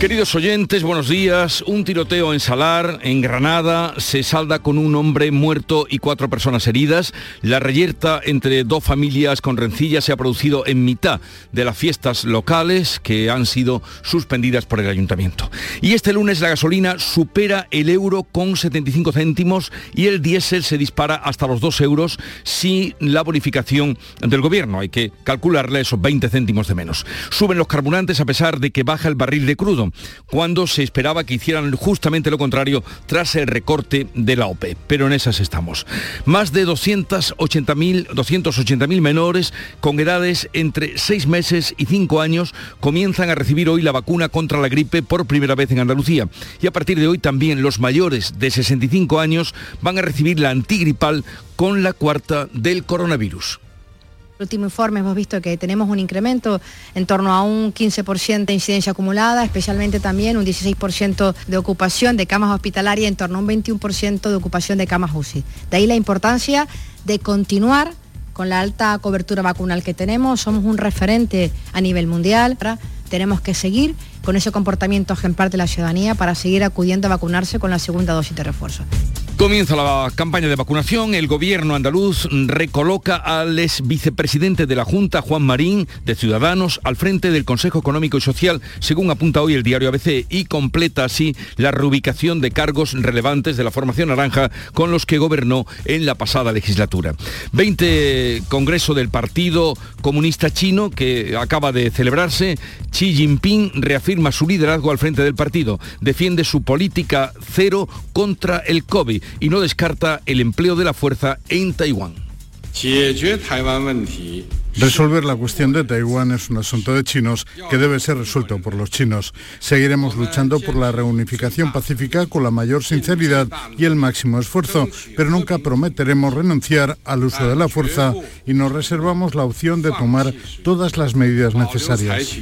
Queridos oyentes, buenos días. Un tiroteo en Salar, en Granada, se salda con un hombre muerto y cuatro personas heridas. La reyerta entre dos familias con rencillas se ha producido en mitad de las fiestas locales que han sido suspendidas por el ayuntamiento. Y este lunes la gasolina supera el euro con 75 céntimos y el diésel se dispara hasta los 2 euros sin la bonificación del gobierno. Hay que calcularle esos 20 céntimos de menos. Suben los carburantes a pesar de que baja el barril de crudo cuando se esperaba que hicieran justamente lo contrario tras el recorte de la OPE. Pero en esas estamos. Más de 280.000 280 menores con edades entre 6 meses y 5 años comienzan a recibir hoy la vacuna contra la gripe por primera vez en Andalucía. Y a partir de hoy también los mayores de 65 años van a recibir la antigripal con la cuarta del coronavirus último informe hemos visto que tenemos un incremento en torno a un 15% de incidencia acumulada, especialmente también un 16% de ocupación de camas hospitalarias, en torno a un 21% de ocupación de camas UCI. De ahí la importancia de continuar con la alta cobertura vacunal que tenemos, somos un referente a nivel mundial, tenemos que seguir con ese comportamiento ejemplar de la ciudadanía para seguir acudiendo a vacunarse con la segunda dosis de refuerzo. Comienza la campaña de vacunación. El gobierno andaluz recoloca al ex vicepresidente de la Junta, Juan Marín, de Ciudadanos, al frente del Consejo Económico y Social, según apunta hoy el diario ABC, y completa así la reubicación de cargos relevantes de la formación naranja con los que gobernó en la pasada legislatura. 20 Congreso del Partido Comunista Chino, que acaba de celebrarse, Xi Jinping reafirma su liderazgo al frente del partido, defiende su política cero contra el COVID y no descarta el empleo de la fuerza en Taiwán. Resolver la cuestión de Taiwán es un asunto de chinos que debe ser resuelto por los chinos. Seguiremos luchando por la reunificación pacífica con la mayor sinceridad y el máximo esfuerzo, pero nunca prometeremos renunciar al uso de la fuerza y nos reservamos la opción de tomar todas las medidas necesarias.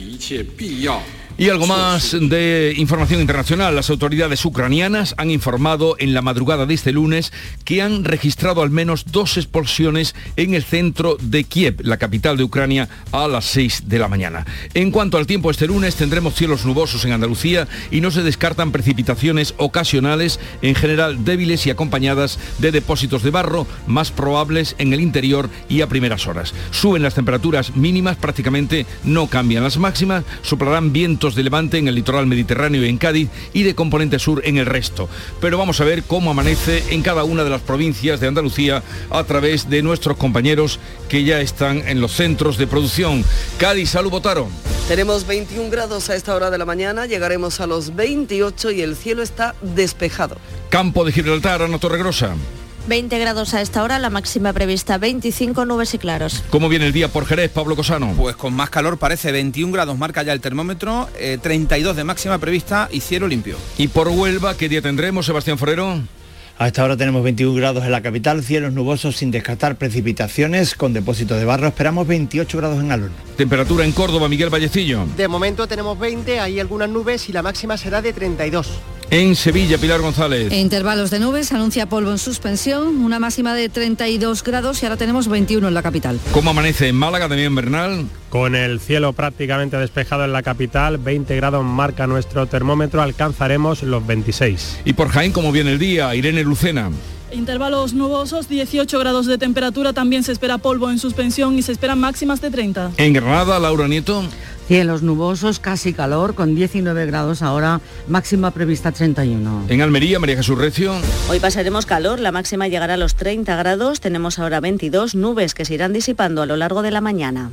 Y algo más de información internacional. Las autoridades ucranianas han informado en la madrugada de este lunes que han registrado al menos dos explosiones en el centro de Kiev, la capital de Ucrania, a las 6 de la mañana. En cuanto al tiempo, este lunes tendremos cielos nubosos en Andalucía y no se descartan precipitaciones ocasionales, en general débiles y acompañadas de depósitos de barro, más probables en el interior y a primeras horas. Suben las temperaturas mínimas, prácticamente no cambian las máximas, soplarán vientos de levante en el litoral mediterráneo y en Cádiz y de componente sur en el resto. Pero vamos a ver cómo amanece en cada una de las provincias de Andalucía a través de nuestros compañeros que ya están en los centros de producción. Cádiz, salud, Botaro. Tenemos 21 grados a esta hora de la mañana, llegaremos a los 28 y el cielo está despejado. Campo de Gibraltar, Ana Torregrosa. 20 grados a esta hora, la máxima prevista 25 nubes y claros. ¿Cómo viene el día por Jerez, Pablo Cosano? Pues con más calor parece 21 grados marca ya el termómetro, 32 eh, de máxima prevista y cielo limpio. ¿Y por Huelva qué día tendremos, Sebastián Forero? A esta hora tenemos 21 grados en la capital, cielos nubosos sin descartar precipitaciones, con depósitos de barro esperamos 28 grados en Alón. Temperatura en Córdoba, Miguel Vallecillo. De momento tenemos 20, hay algunas nubes y la máxima será de 32. En Sevilla, Pilar González. En intervalos de nubes, anuncia polvo en suspensión, una máxima de 32 grados y ahora tenemos 21 en la capital. ¿Cómo amanece en Málaga, también Bernal? Con el cielo prácticamente despejado en la capital, 20 grados marca nuestro termómetro, alcanzaremos los 26. ¿Y por Jaén cómo viene el día? Irene Lucena. Intervalos nubosos, 18 grados de temperatura, también se espera polvo en suspensión y se esperan máximas de 30. En Granada, Laura Nieto. Cielos nubosos, casi calor, con 19 grados ahora, máxima prevista 31. En Almería, María Jesús Recio. Hoy pasaremos calor, la máxima llegará a los 30 grados, tenemos ahora 22 nubes que se irán disipando a lo largo de la mañana.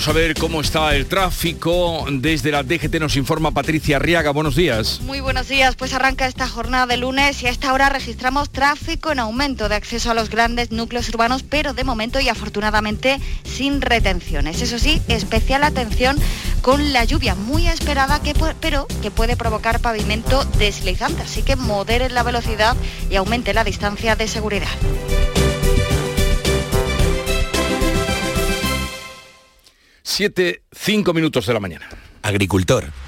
Vamos a ver cómo está el tráfico. Desde la DGT nos informa Patricia Arriaga. Buenos días. Muy buenos días. Pues arranca esta jornada de lunes y a esta hora registramos tráfico en aumento de acceso a los grandes núcleos urbanos, pero de momento y afortunadamente sin retenciones. Eso sí, especial atención con la lluvia muy esperada, que, pero que puede provocar pavimento deslizante. Así que moderen la velocidad y aumente la distancia de seguridad. Siete, cinco minutos de la mañana. Agricultor,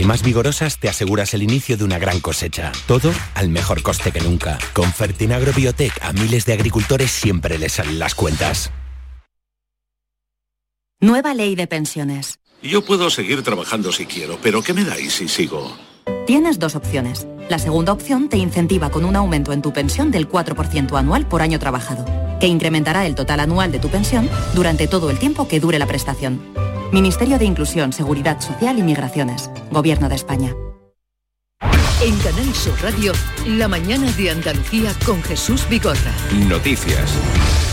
y más vigorosas te aseguras el inicio de una gran cosecha. Todo al mejor coste que nunca. Con Fertinagro Biotech a miles de agricultores siempre les salen las cuentas. Nueva ley de pensiones. Yo puedo seguir trabajando si quiero, pero ¿qué me dais si sigo? Tienes dos opciones. La segunda opción te incentiva con un aumento en tu pensión del 4% anual por año trabajado, que incrementará el total anual de tu pensión durante todo el tiempo que dure la prestación. Ministerio de Inclusión, Seguridad Social y Migraciones. Gobierno de España. En Canal Sur Radio, la mañana de Andalucía con Jesús Vigorra. Noticias.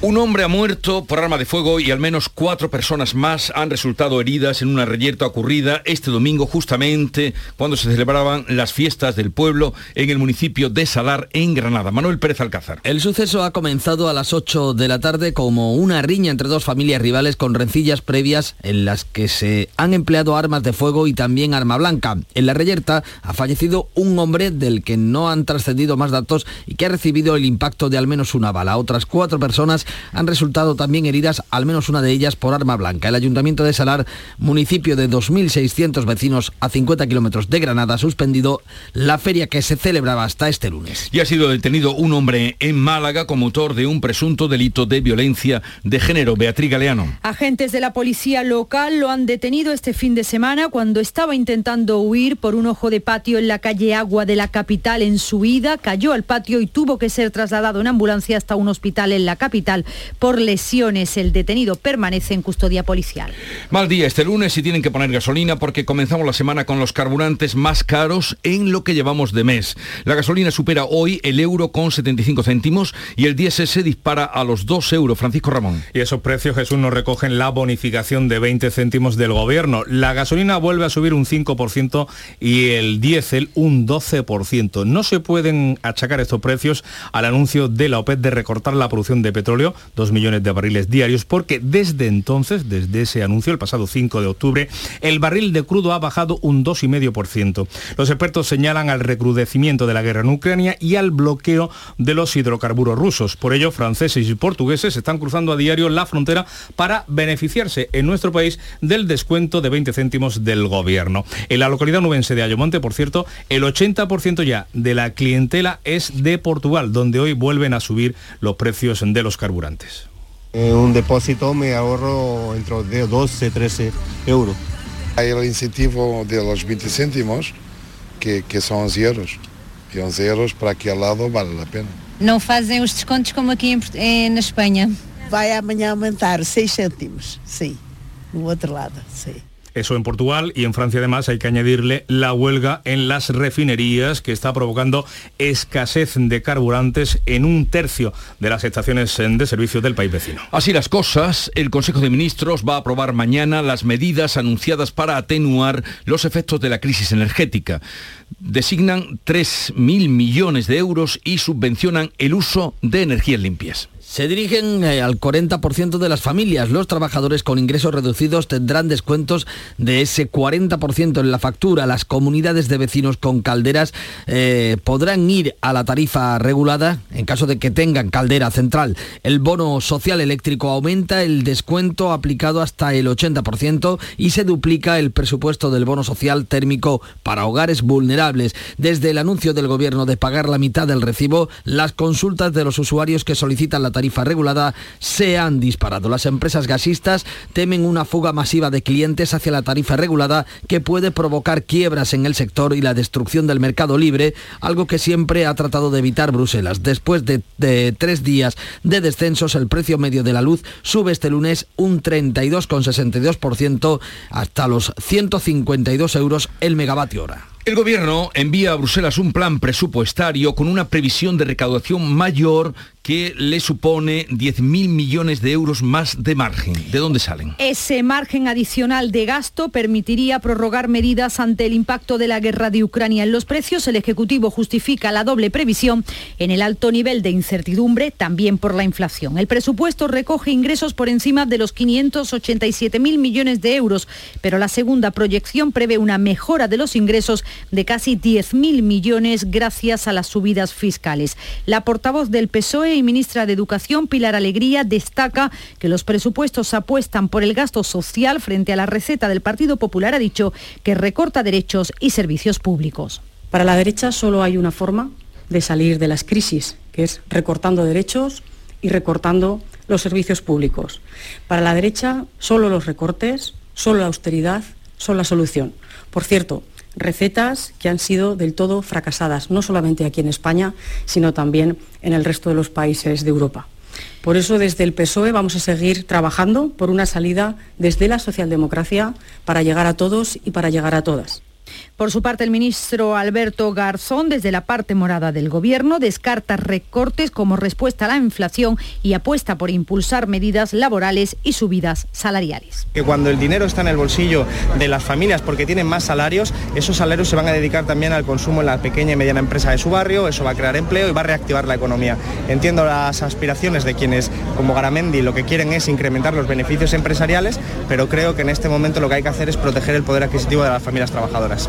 Un hombre ha muerto por arma de fuego y al menos cuatro personas más han resultado heridas en una reyerta ocurrida este domingo justamente cuando se celebraban las fiestas del pueblo en el municipio de Salar, en Granada. Manuel Pérez Alcázar. El suceso ha comenzado a las 8 de la tarde como una riña entre dos familias rivales con rencillas previas en las que se han empleado armas de fuego y también arma blanca. En la reyerta ha fallecido un hombre del que no han trascendido más datos y que ha recibido el impacto de al menos una bala. Otras cuatro personas han resultado también heridas, al menos una de ellas por arma blanca. El Ayuntamiento de Salar, municipio de 2.600 vecinos a 50 kilómetros de Granada, ha suspendido la feria que se celebraba hasta este lunes. Y ha sido detenido un hombre en Málaga como autor de un presunto delito de violencia de género. Beatriz Galeano. Agentes de la policía local lo han detenido este fin de semana cuando estaba intentando huir por un ojo de patio en la calle Agua de la capital en su ida, cayó al patio y tuvo que ser trasladado en ambulancia hasta un hospital en la capital por lesiones. El detenido permanece en custodia policial. Mal día este lunes y tienen que poner gasolina porque comenzamos la semana con los carburantes más caros en lo que llevamos de mes. La gasolina supera hoy el euro con 75 céntimos y el diésel se dispara a los 2 euros. Francisco Ramón. Y esos precios, Jesús, nos recogen la bonificación de 20 céntimos del gobierno. La gasolina vuelve a subir un 5% y el diésel un 12%. No se pueden achacar estos precios al anuncio de la OPEP de recortar la producción de petróleo 2 millones de barriles diarios, porque desde entonces, desde ese anuncio, el pasado 5 de octubre, el barril de crudo ha bajado un 2,5%. Los expertos señalan al recrudecimiento de la guerra en Ucrania y al bloqueo de los hidrocarburos rusos. Por ello, franceses y portugueses están cruzando a diario la frontera para beneficiarse en nuestro país del descuento de 20 céntimos del gobierno. En la localidad nubense de Ayomonte, por cierto, el 80% ya de la clientela es de Portugal, donde hoy vuelven a subir los precios de los carburantes. En un depósito me ahorro entre de 12 13 euros. Hay el incentivo de los 20 céntimos, que, que son 11 euros. Y 11 euros para aquel lado vale la pena. Não fazem os descontos como aqui em, eh, na Espanha. Vai amanhã aumentar 6 cêntimos, sim. No outro lado, sim. Eso en Portugal y en Francia además hay que añadirle la huelga en las refinerías que está provocando escasez de carburantes en un tercio de las estaciones de servicio del país vecino. Así las cosas, el Consejo de Ministros va a aprobar mañana las medidas anunciadas para atenuar los efectos de la crisis energética. Designan 3.000 millones de euros y subvencionan el uso de energías limpias. Se dirigen eh, al 40% de las familias. Los trabajadores con ingresos reducidos tendrán descuentos de ese 40% en la factura. Las comunidades de vecinos con calderas eh, podrán ir a la tarifa regulada en caso de que tengan caldera central. El bono social eléctrico aumenta el descuento aplicado hasta el 80% y se duplica el presupuesto del bono social térmico para hogares vulnerables. Desde el anuncio del gobierno de pagar la mitad del recibo, las consultas de los usuarios que solicitan la tarifa regulada se han disparado. Las empresas gasistas temen una fuga masiva de clientes hacia la tarifa regulada que puede provocar quiebras en el sector y la destrucción del mercado libre, algo que siempre ha tratado de evitar Bruselas. Después de, de tres días de descensos, el precio medio de la luz sube este lunes un 32,62% hasta los 152 euros el megavatio hora. El gobierno envía a Bruselas un plan presupuestario con una previsión de recaudación mayor que le supone 10.000 millones de euros más de margen. ¿De dónde salen? Ese margen adicional de gasto permitiría prorrogar medidas ante el impacto de la guerra de Ucrania en los precios. El Ejecutivo justifica la doble previsión en el alto nivel de incertidumbre, también por la inflación. El presupuesto recoge ingresos por encima de los 587.000 millones de euros, pero la segunda proyección prevé una mejora de los ingresos de casi 10.000 millones gracias a las subidas fiscales. La portavoz del PSOE y ministra de Educación, Pilar Alegría, destaca que los presupuestos apuestan por el gasto social frente a la receta del Partido Popular. Ha dicho que recorta derechos y servicios públicos. Para la derecha solo hay una forma de salir de las crisis, que es recortando derechos y recortando los servicios públicos. Para la derecha solo los recortes, solo la austeridad son la solución. Por cierto, recetas que han sido del todo fracasadas, no solamente aquí en España, sino también en el resto de los países de Europa. Por eso desde el PSOE vamos a seguir trabajando por una salida desde la socialdemocracia para llegar a todos y para llegar a todas. Por su parte, el ministro Alberto Garzón, desde la parte morada del Gobierno, descarta recortes como respuesta a la inflación y apuesta por impulsar medidas laborales y subidas salariales. Que cuando el dinero está en el bolsillo de las familias porque tienen más salarios, esos salarios se van a dedicar también al consumo en la pequeña y mediana empresa de su barrio, eso va a crear empleo y va a reactivar la economía. Entiendo las aspiraciones de quienes, como Garamendi, lo que quieren es incrementar los beneficios empresariales, pero creo que en este momento lo que hay que hacer es proteger el poder adquisitivo de las familias trabajadoras.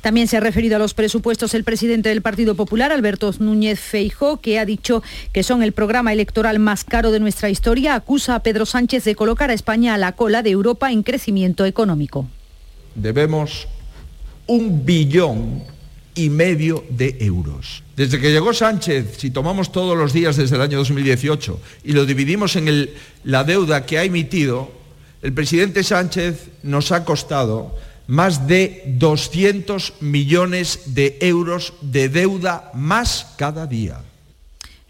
También se ha referido a los presupuestos el presidente del Partido Popular, Alberto Núñez Feijó, que ha dicho que son el programa electoral más caro de nuestra historia. Acusa a Pedro Sánchez de colocar a España a la cola de Europa en crecimiento económico. Debemos un billón y medio de euros. Desde que llegó Sánchez, si tomamos todos los días desde el año 2018 y lo dividimos en la deuda que ha emitido, el presidente Sánchez nos ha costado más de 200 millones de euros de deuda más cada día.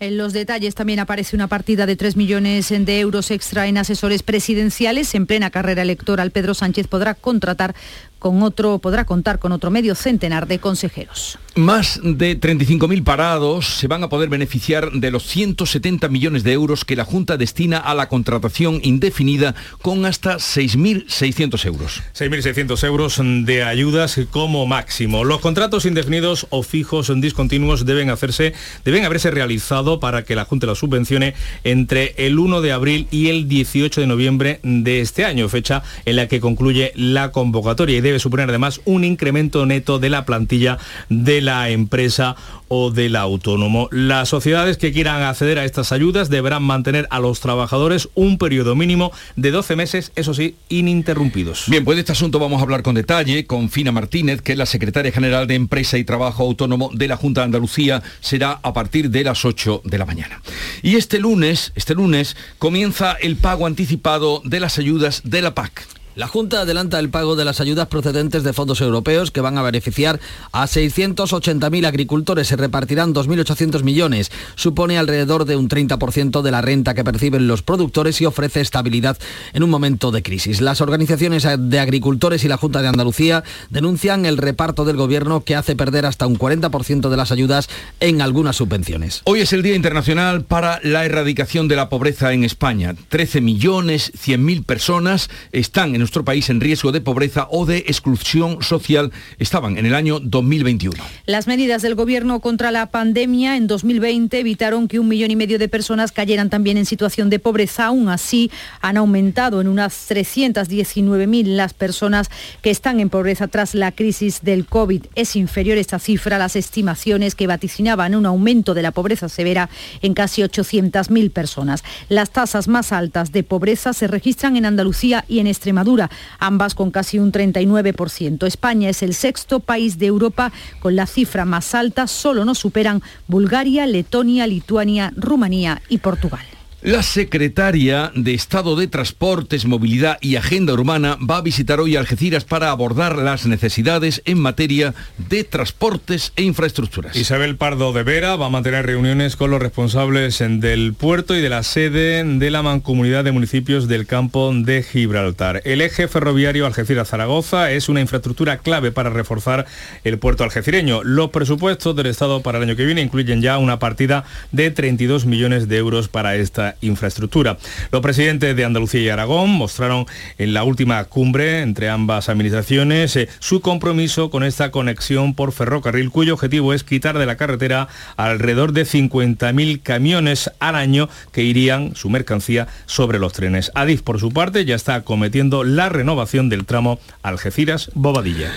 En los detalles también aparece una partida de 3 millones de euros extra en asesores presidenciales. En plena carrera electoral, Pedro Sánchez podrá contratar con otro, podrá contar con otro medio centenar de consejeros. Más de 35.000 parados se van a poder beneficiar de los 170 millones de euros que la Junta destina a la contratación indefinida con hasta 6.600 euros. 6.600 euros de ayudas como máximo. Los contratos indefinidos o fijos discontinuos deben hacerse, deben haberse realizado para que la Junta los subvencione entre el 1 de abril y el 18 de noviembre de este año, fecha en la que concluye la convocatoria y debe suponer además un incremento neto de la plantilla de la empresa o del autónomo. Las sociedades que quieran acceder a estas ayudas deberán mantener a los trabajadores un periodo mínimo de 12 meses, eso sí, ininterrumpidos. Bien, pues de este asunto vamos a hablar con detalle con Fina Martínez, que es la secretaria general de Empresa y Trabajo Autónomo de la Junta de Andalucía. Será a partir de las 8 de la mañana. Y este lunes, este lunes, comienza el pago anticipado de las ayudas de la PAC. La Junta adelanta el pago de las ayudas procedentes de fondos europeos que van a beneficiar a 680.000 agricultores. Se repartirán 2.800 millones. Supone alrededor de un 30% de la renta que perciben los productores y ofrece estabilidad en un momento de crisis. Las organizaciones de agricultores y la Junta de Andalucía denuncian el reparto del gobierno que hace perder hasta un 40% de las ayudas en algunas subvenciones. Hoy es el Día Internacional para la Erradicación de la Pobreza en España. 13 millones 100.000 personas están en nuestro país en riesgo de pobreza o de exclusión social estaban en el año 2021. Las medidas del gobierno contra la pandemia en 2020 evitaron que un millón y medio de personas cayeran también en situación de pobreza. Aún así, han aumentado en unas 319.000 las personas que están en pobreza tras la crisis del COVID. Es inferior esta cifra a las estimaciones que vaticinaban un aumento de la pobreza severa en casi 800.000 personas. Las tasas más altas de pobreza se registran en Andalucía y en Extremadura ambas con casi un 39%. España es el sexto país de Europa con la cifra más alta, solo nos superan Bulgaria, Letonia, Lituania, Rumanía y Portugal. La secretaria de Estado de Transportes, Movilidad y Agenda Urbana va a visitar hoy Algeciras para abordar las necesidades en materia de transportes e infraestructuras. Isabel Pardo de Vera va a mantener reuniones con los responsables del puerto y de la sede de la mancomunidad de municipios del campo de Gibraltar. El eje ferroviario Algeciras-Zaragoza es una infraestructura clave para reforzar el puerto algecireño. Los presupuestos del Estado para el año que viene incluyen ya una partida de 32 millones de euros para esta infraestructura. Los presidentes de Andalucía y Aragón mostraron en la última cumbre entre ambas administraciones eh, su compromiso con esta conexión por ferrocarril, cuyo objetivo es quitar de la carretera alrededor de 50.000 camiones al año que irían su mercancía sobre los trenes. Adif, por su parte, ya está cometiendo la renovación del tramo Algeciras-Bobadilla.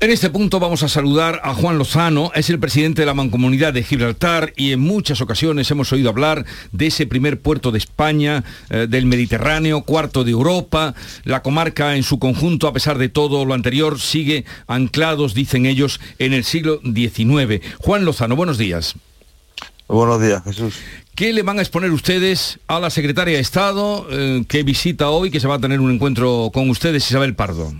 En este punto vamos a saludar a Juan Lozano, es el presidente de la Mancomunidad de Gibraltar y en muchas ocasiones hemos oído hablar de ese primer puerto de España, eh, del Mediterráneo, cuarto de Europa. La comarca en su conjunto, a pesar de todo lo anterior, sigue anclados, dicen ellos, en el siglo XIX. Juan Lozano, buenos días. Buenos días, Jesús. ¿Qué le van a exponer ustedes a la secretaria de Estado eh, que visita hoy, que se va a tener un encuentro con ustedes, Isabel Pardo?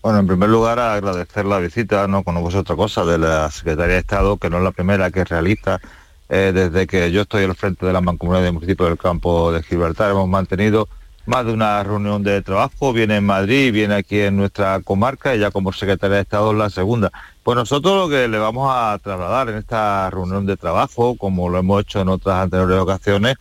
Bueno, en primer lugar agradecer la visita, no conozco otra cosa, de la Secretaría de Estado, que no es la primera que realiza eh, desde que yo estoy al frente de la Mancomunidad de Municipios del Campo de Gibraltar. Hemos mantenido más de una reunión de trabajo, viene en Madrid, viene aquí en nuestra comarca y ya como Secretaría de Estado es la segunda. Pues nosotros lo que le vamos a trasladar en esta reunión de trabajo, como lo hemos hecho en otras anteriores ocasiones,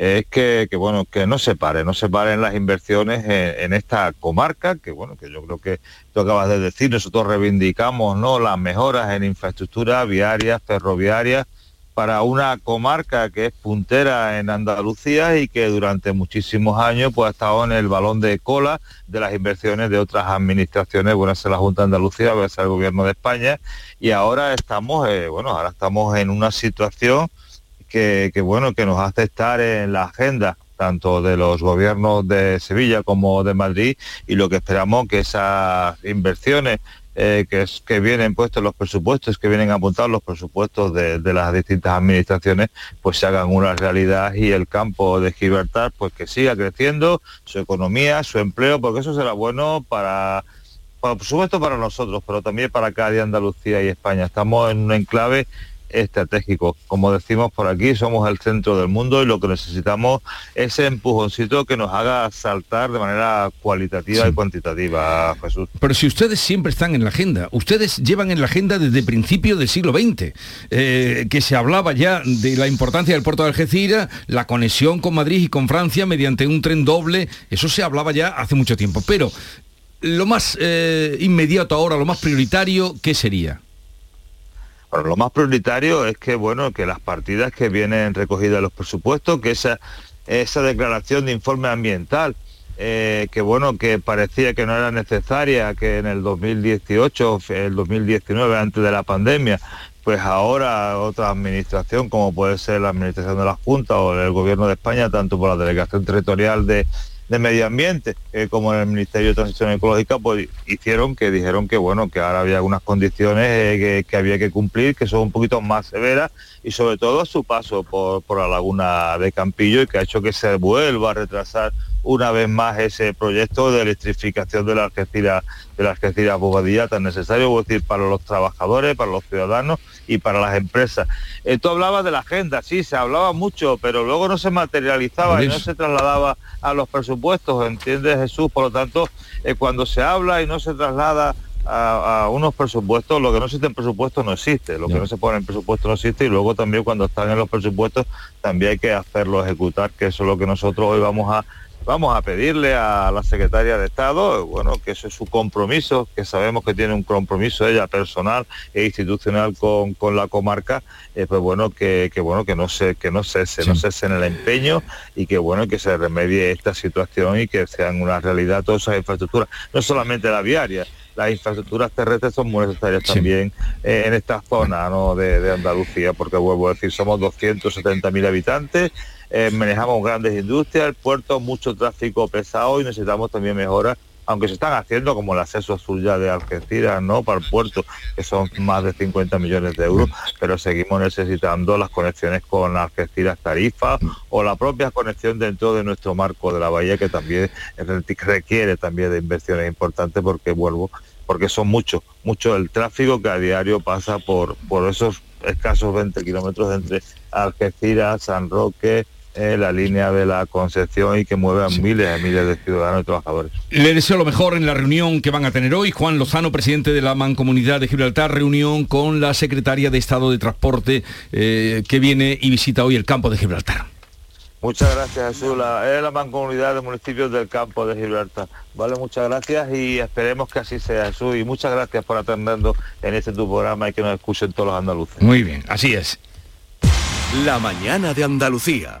es que, bueno, que no se pare, no se paren las inversiones en, esta comarca, que bueno, que yo creo que tú acabas de decir, nosotros reivindicamos ¿no? las mejoras en infraestructura viaria, ferroviaria, para una comarca que es puntera en Andalucía y que durante muchísimos años pues, ha estado en el balón de cola de las inversiones de otras administraciones, bueno, es la Junta de Andalucía, puede ser el Gobierno de España, y ahora estamos, eh, bueno, ahora estamos en una situación que, bueno, que nos hace estar en la agenda tanto de los gobiernos de Sevilla como de Madrid y lo que esperamos que esas inversiones eh, que, es, que vienen puestos los presupuestos, que vienen apuntados los presupuestos de, las distintas administraciones, pues se hagan una realidad y el campo de Gibraltar pues que siga creciendo, su economía, su empleo, porque eso será bueno para, por supuesto para nosotros, pero también para cada Andalucía y España. Estamos en un enclave estratégico. Como decimos por aquí, somos el centro del mundo y lo que necesitamos es ese empujoncito que nos haga saltar de manera cualitativa y cuantitativa, Jesús. Pero si ustedes siempre están en la agenda, ustedes llevan en la agenda desde principios del siglo XX, eh, que se hablaba ya de la importancia del puerto de Algeciras, la conexión con Madrid y con Francia mediante un tren doble, eso se hablaba ya hace mucho tiempo. Pero lo más eh, inmediato ahora, lo más prioritario, ¿qué sería? Bueno, lo más prioritario es que, bueno, que las partidas que vienen recogidas en los presupuestos, que esa, esa declaración de informe ambiental, eh, que bueno, que parecía que no era necesaria, que en el 2018, el 2019, antes de la pandemia, pues ahora otra administración, como puede ser la administración de la Junta o el Gobierno de España, tanto por la Delegación Territorial de, de Medio Ambiente como en el Ministerio de Transición Ecológica, pues hicieron que dijeron que bueno, que ahora había algunas condiciones eh, que, había que cumplir, que son un poquito más severas, y sobre todo su paso por, por la laguna de Campillo y que ha hecho que se vuelva a retrasar una vez más ese proyecto de electrificación de la Algeciras de la Algeciras Bobadilla tan necesario, es decir, para los trabajadores, para los ciudadanos y para las empresas. Esto hablaba de la agenda, sí, se hablaba mucho, pero luego no se materializaba y no se trasladaba a los presupuestos, ¿entiendes Jesús? Por lo tanto, eh, cuando se habla y no se traslada a, unos presupuestos, lo que no existe en presupuestos no existe, lo que no se pone en presupuesto no existe y luego también cuando están en los presupuestos también hay que hacerlo ejecutar, que eso es lo que nosotros hoy vamos a vamos a pedirle a la secretaria de Estado, bueno, que eso es su compromiso, que sabemos que tiene un compromiso ella personal e institucional con, la comarca, eh, pues bueno, que, bueno, que no se, que no cese, no cese en el empeño y que bueno, que se remedie esta situación y que sean una realidad todas esas infraestructuras, no solamente la viaria, las infraestructuras terrestres son muy necesarias también eh, en esta zona de, de Andalucía, porque vuelvo a decir, somos 270.000 habitantes, eh, manejamos grandes industrias, puertos, mucho tráfico pesado y necesitamos también mejoras aunque se están haciendo como el acceso azul ya de Algeciras, ¿no? Para el puerto, que son más de 50 millones de euros, pero seguimos necesitando las conexiones con Algeciras Tarifa o la propia conexión dentro de nuestro marco de la bahía que también requiere también de inversiones importantes porque vuelvo porque son muchos, mucho el tráfico que a diario pasa por, por esos escasos 20 kilómetros entre Algeciras, San Roque, eh, la línea de la Concepción y que mueve a miles y miles de ciudadanos y trabajadores. Le deseo lo mejor en la reunión que van a tener hoy. Juan Lozano, presidente de la Mancomunidad de Gibraltar, reunión con la secretaria de Estado de Transporte eh, que viene y visita hoy el campo de Gibraltar. Muchas gracias, Jesús. es la mancomunidad de municipios del campo de Gibraltar. Vale, muchas gracias y esperemos que así sea, Jesús. Y muchas gracias por atendernos en este tu programa y que nos escuchen todos los andaluces. Muy bien, así es. La mañana de Andalucía.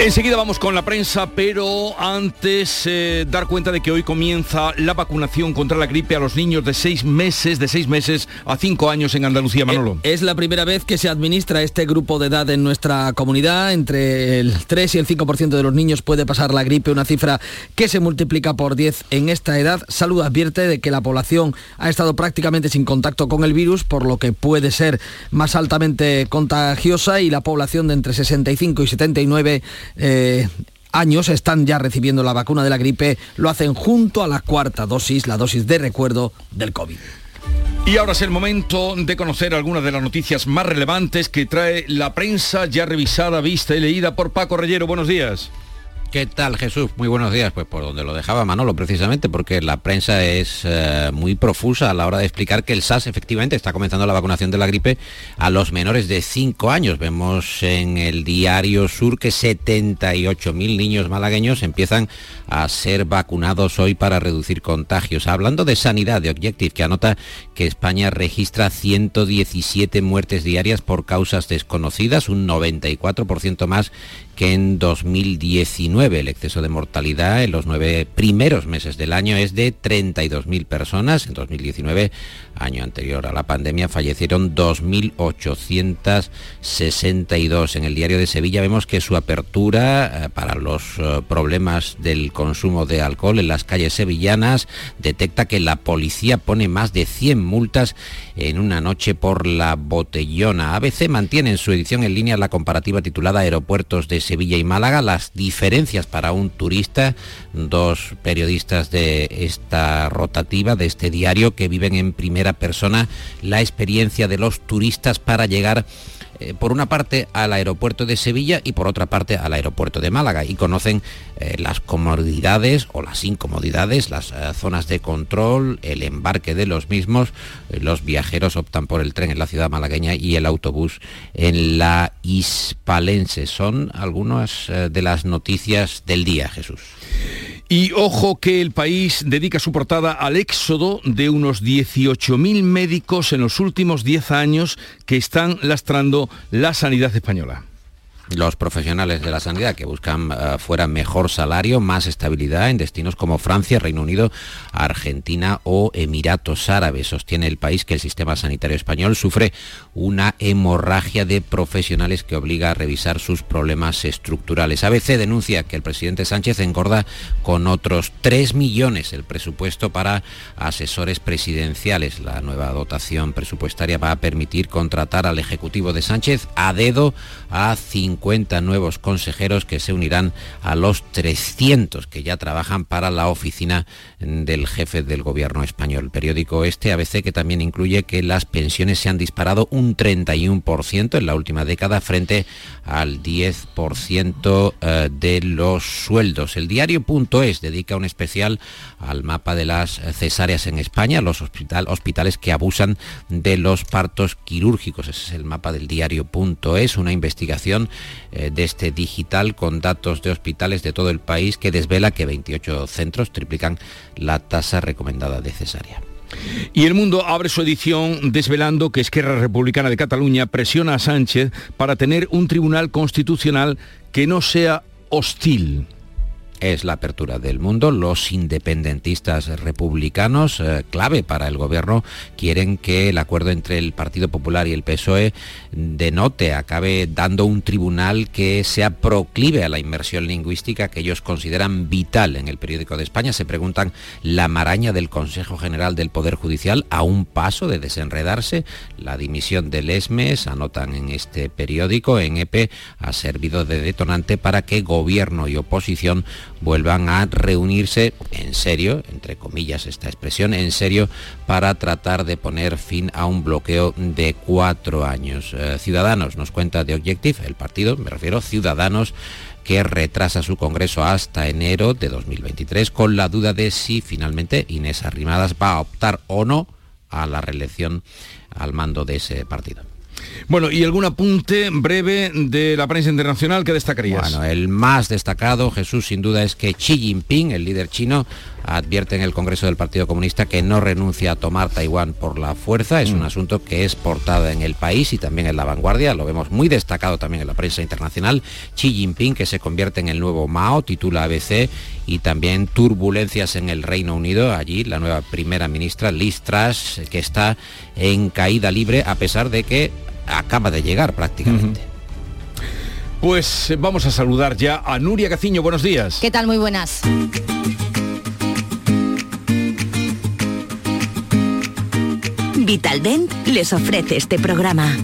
Enseguida vamos con la prensa, pero antes eh, dar cuenta de que hoy comienza la vacunación contra la gripe a los niños de seis meses, de seis meses a cinco años en Andalucía, Manolo. Eh, es la primera vez que se administra este grupo de edad en nuestra comunidad. Entre el 3 y el 5% de los niños puede pasar la gripe, una cifra que se multiplica por 10 en esta edad. Salud advierte de que la población ha estado prácticamente sin contacto con el virus, por lo que puede ser más altamente contagiosa y la población de entre 65 y 79 eh, años están ya recibiendo la vacuna de la gripe, lo hacen junto a la cuarta dosis, la dosis de recuerdo del COVID. Y ahora es el momento de conocer algunas de las noticias más relevantes que trae la prensa ya revisada, vista y leída por Paco Reyero. Buenos días. ¿Qué tal Jesús? Muy buenos días. Pues por donde lo dejaba Manolo, precisamente, porque la prensa es eh, muy profusa a la hora de explicar que el SAS efectivamente está comenzando la vacunación de la gripe a los menores de 5 años. Vemos en el diario Sur que 78.000 niños malagueños empiezan a ser vacunados hoy para reducir contagios. Hablando de sanidad, de Objective, que anota que España registra 117 muertes diarias por causas desconocidas, un 94% más que en 2019. El exceso de mortalidad en los nueve primeros meses del año es de 32.000 personas. En 2019, año anterior a la pandemia, fallecieron 2.862. En el diario de Sevilla vemos que su apertura eh, para los eh, problemas del consumo de alcohol en las calles sevillanas detecta que la policía pone más de 100 multas en una noche por la botellona. ABC mantiene en su edición en línea la comparativa titulada Aeropuertos de Sevilla y Málaga, las diferencias para un turista, dos periodistas de esta rotativa, de este diario, que viven en primera persona la experiencia de los turistas para llegar eh, por una parte al aeropuerto de Sevilla y por otra parte al aeropuerto de Málaga y conocen eh, las comodidades o las incomodidades, las eh, zonas de control, el embarque de los mismos. los viajeros optan por el tren en la ciudad malagueña y el autobús en la hispalense. Son algunas de las noticias del día, Jesús. Y ojo que el país dedica su portada al éxodo de unos 18.000 médicos en los últimos 10 años que están lastrando la sanidad española los profesionales de la sanidad que buscan eh, fuera mejor salario, más estabilidad en destinos como Francia, Reino Unido, Argentina o Emiratos Árabes. Sostiene el país que el sistema sanitario español sufre una hemorragia de profesionales que obliga a revisar sus problemas estructurales. ABC denuncia que el presidente Sánchez engorda con otros 3 millones el presupuesto para asesores presidenciales. La nueva dotación presupuestaria va a permitir contratar al Ejecutivo de Sánchez a dedo a 50 50 nuevos consejeros que se unirán a los 300 que ya trabajan para la oficina del jefe del gobierno español. El periódico este ABC que también incluye que las pensiones se han disparado un 31% en la última década frente al 10% eh, de los sueldos. El diario.es dedica un especial al mapa de las cesáreas en España, los hospitales que abusan de los partos quirúrgicos. Ese es el mapa del diario.es, una investigación eh, de este digital con datos de hospitales de todo el país que desvela que 28 centros triplican la tasa recomendada de cesárea. Y el mundo abre su edición desvelando que Esquerra Republicana de Cataluña presiona a Sánchez para tener un tribunal constitucional que no sea hostil es la apertura del mundo. Los independentistas republicanos, eh, clave para el gobierno, quieren que el acuerdo entre el Partido Popular y el PSOE denote, acabe dando un tribunal que sea proclive a la inmersión lingüística que ellos consideran vital. En el periódico de España se preguntan la maraña del Consejo General del Poder Judicial a un paso de desenredarse. La dimisión del ESMES, anotan en este periódico, en EPE, ha servido de detonante para que gobierno y oposición vuelvan a reunirse en serio, entre comillas esta expresión, en serio, para tratar de poner fin a un bloqueo de cuatro años. Eh, Ciudadanos nos cuenta de Objective, el partido, me refiero, Ciudadanos, que retrasa su congreso hasta enero de 2023 con la duda de si finalmente Inés Arrimadas va a optar o no a la reelección al mando de ese partido. Bueno, ¿y algún apunte breve de la prensa internacional que destacarías? Bueno, el más destacado, Jesús, sin duda, es que Xi Jinping, el líder chino, advierte en el Congreso del Partido Comunista que no renuncia a tomar Taiwán por la fuerza. Es un mm. asunto que es portada en el país y también en la vanguardia. Lo vemos muy destacado también en la prensa internacional. Xi Jinping, que se convierte en el nuevo Mao, titula ABC, y también turbulencias en el Reino Unido. Allí la nueva primera ministra, Liz Truss, que está en caída libre a pesar de que acaba de llegar prácticamente. Pues vamos a saludar ya a Nuria Caciño. Buenos días. ¿Qué tal? Muy buenas. Vitaldent les ofrece este programa.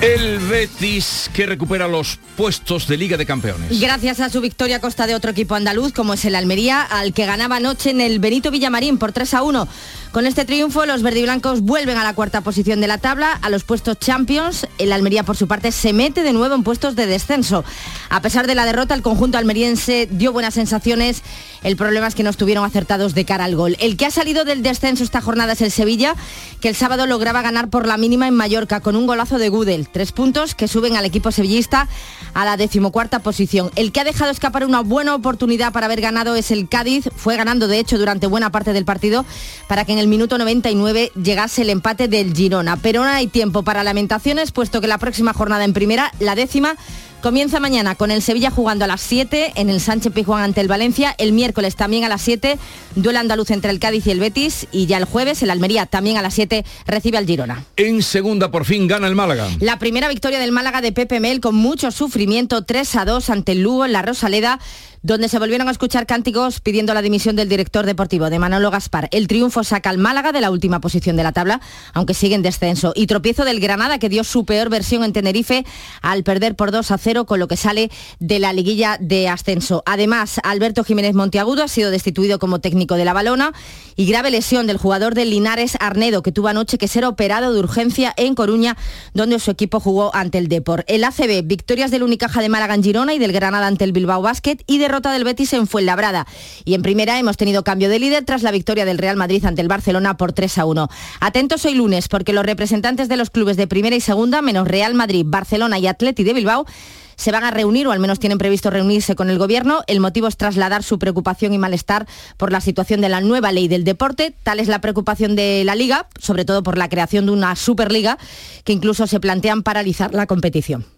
El Betis que recupera los puestos de Liga de Campeones. Gracias a su victoria a costa de otro equipo andaluz como es el Almería, al que ganaba anoche en el Benito Villamarín por 3 a 1. Con este triunfo, los verdiblancos vuelven a la cuarta posición de la tabla, a los puestos Champions. El Almería, por su parte, se mete de nuevo en puestos de descenso. A pesar de la derrota, el conjunto almeriense dio buenas sensaciones. El problema es que no estuvieron acertados de cara al gol. El que ha salido del descenso esta jornada es el Sevilla, que el sábado lograba ganar por la mínima en Mallorca con un golazo de Gudel. Tres puntos que suben al equipo sevillista a la decimocuarta posición. El que ha dejado escapar una buena oportunidad para haber ganado es el Cádiz. Fue ganando, de hecho, durante buena parte del partido para que en el minuto 99 llegase el empate del Girona. Pero no hay tiempo para lamentaciones, puesto que la próxima jornada en primera, la décima, Comienza mañana con el Sevilla jugando a las 7 en el Sánchez Pizjuán ante el Valencia. El miércoles también a las 7, duelo andaluz entre el Cádiz y el Betis. Y ya el jueves el Almería también a las 7 recibe al Girona. En segunda por fin gana el Málaga. La primera victoria del Málaga de Pepe Mel con mucho sufrimiento 3 a 2 ante el Lugo en la Rosaleda donde se volvieron a escuchar cánticos pidiendo la dimisión del director deportivo de Manolo Gaspar. El triunfo saca al Málaga de la última posición de la tabla, aunque sigue en descenso. Y tropiezo del Granada, que dio su peor versión en Tenerife al perder por 2 a 0, con lo que sale de la liguilla de ascenso. Además, Alberto Jiménez Monteagudo ha sido destituido como técnico de la balona y grave lesión del jugador del Linares Arnedo, que tuvo anoche que ser operado de urgencia en Coruña, donde su equipo jugó ante el Depor. El ACB, victorias del Unicaja de Málaga en Girona y del Granada ante el Bilbao Basket y de derrota del Betis en Fuenlabrada. Y en primera hemos tenido cambio de líder tras la victoria del Real Madrid ante el Barcelona por 3 a 1. Atentos hoy lunes porque los representantes de los clubes de primera y segunda, menos Real Madrid, Barcelona y Atleti de Bilbao, se van a reunir o al menos tienen previsto reunirse con el Gobierno. El motivo es trasladar su preocupación y malestar por la situación de la nueva ley del deporte. Tal es la preocupación de la Liga, sobre todo por la creación de una Superliga, que incluso se plantean paralizar la competición.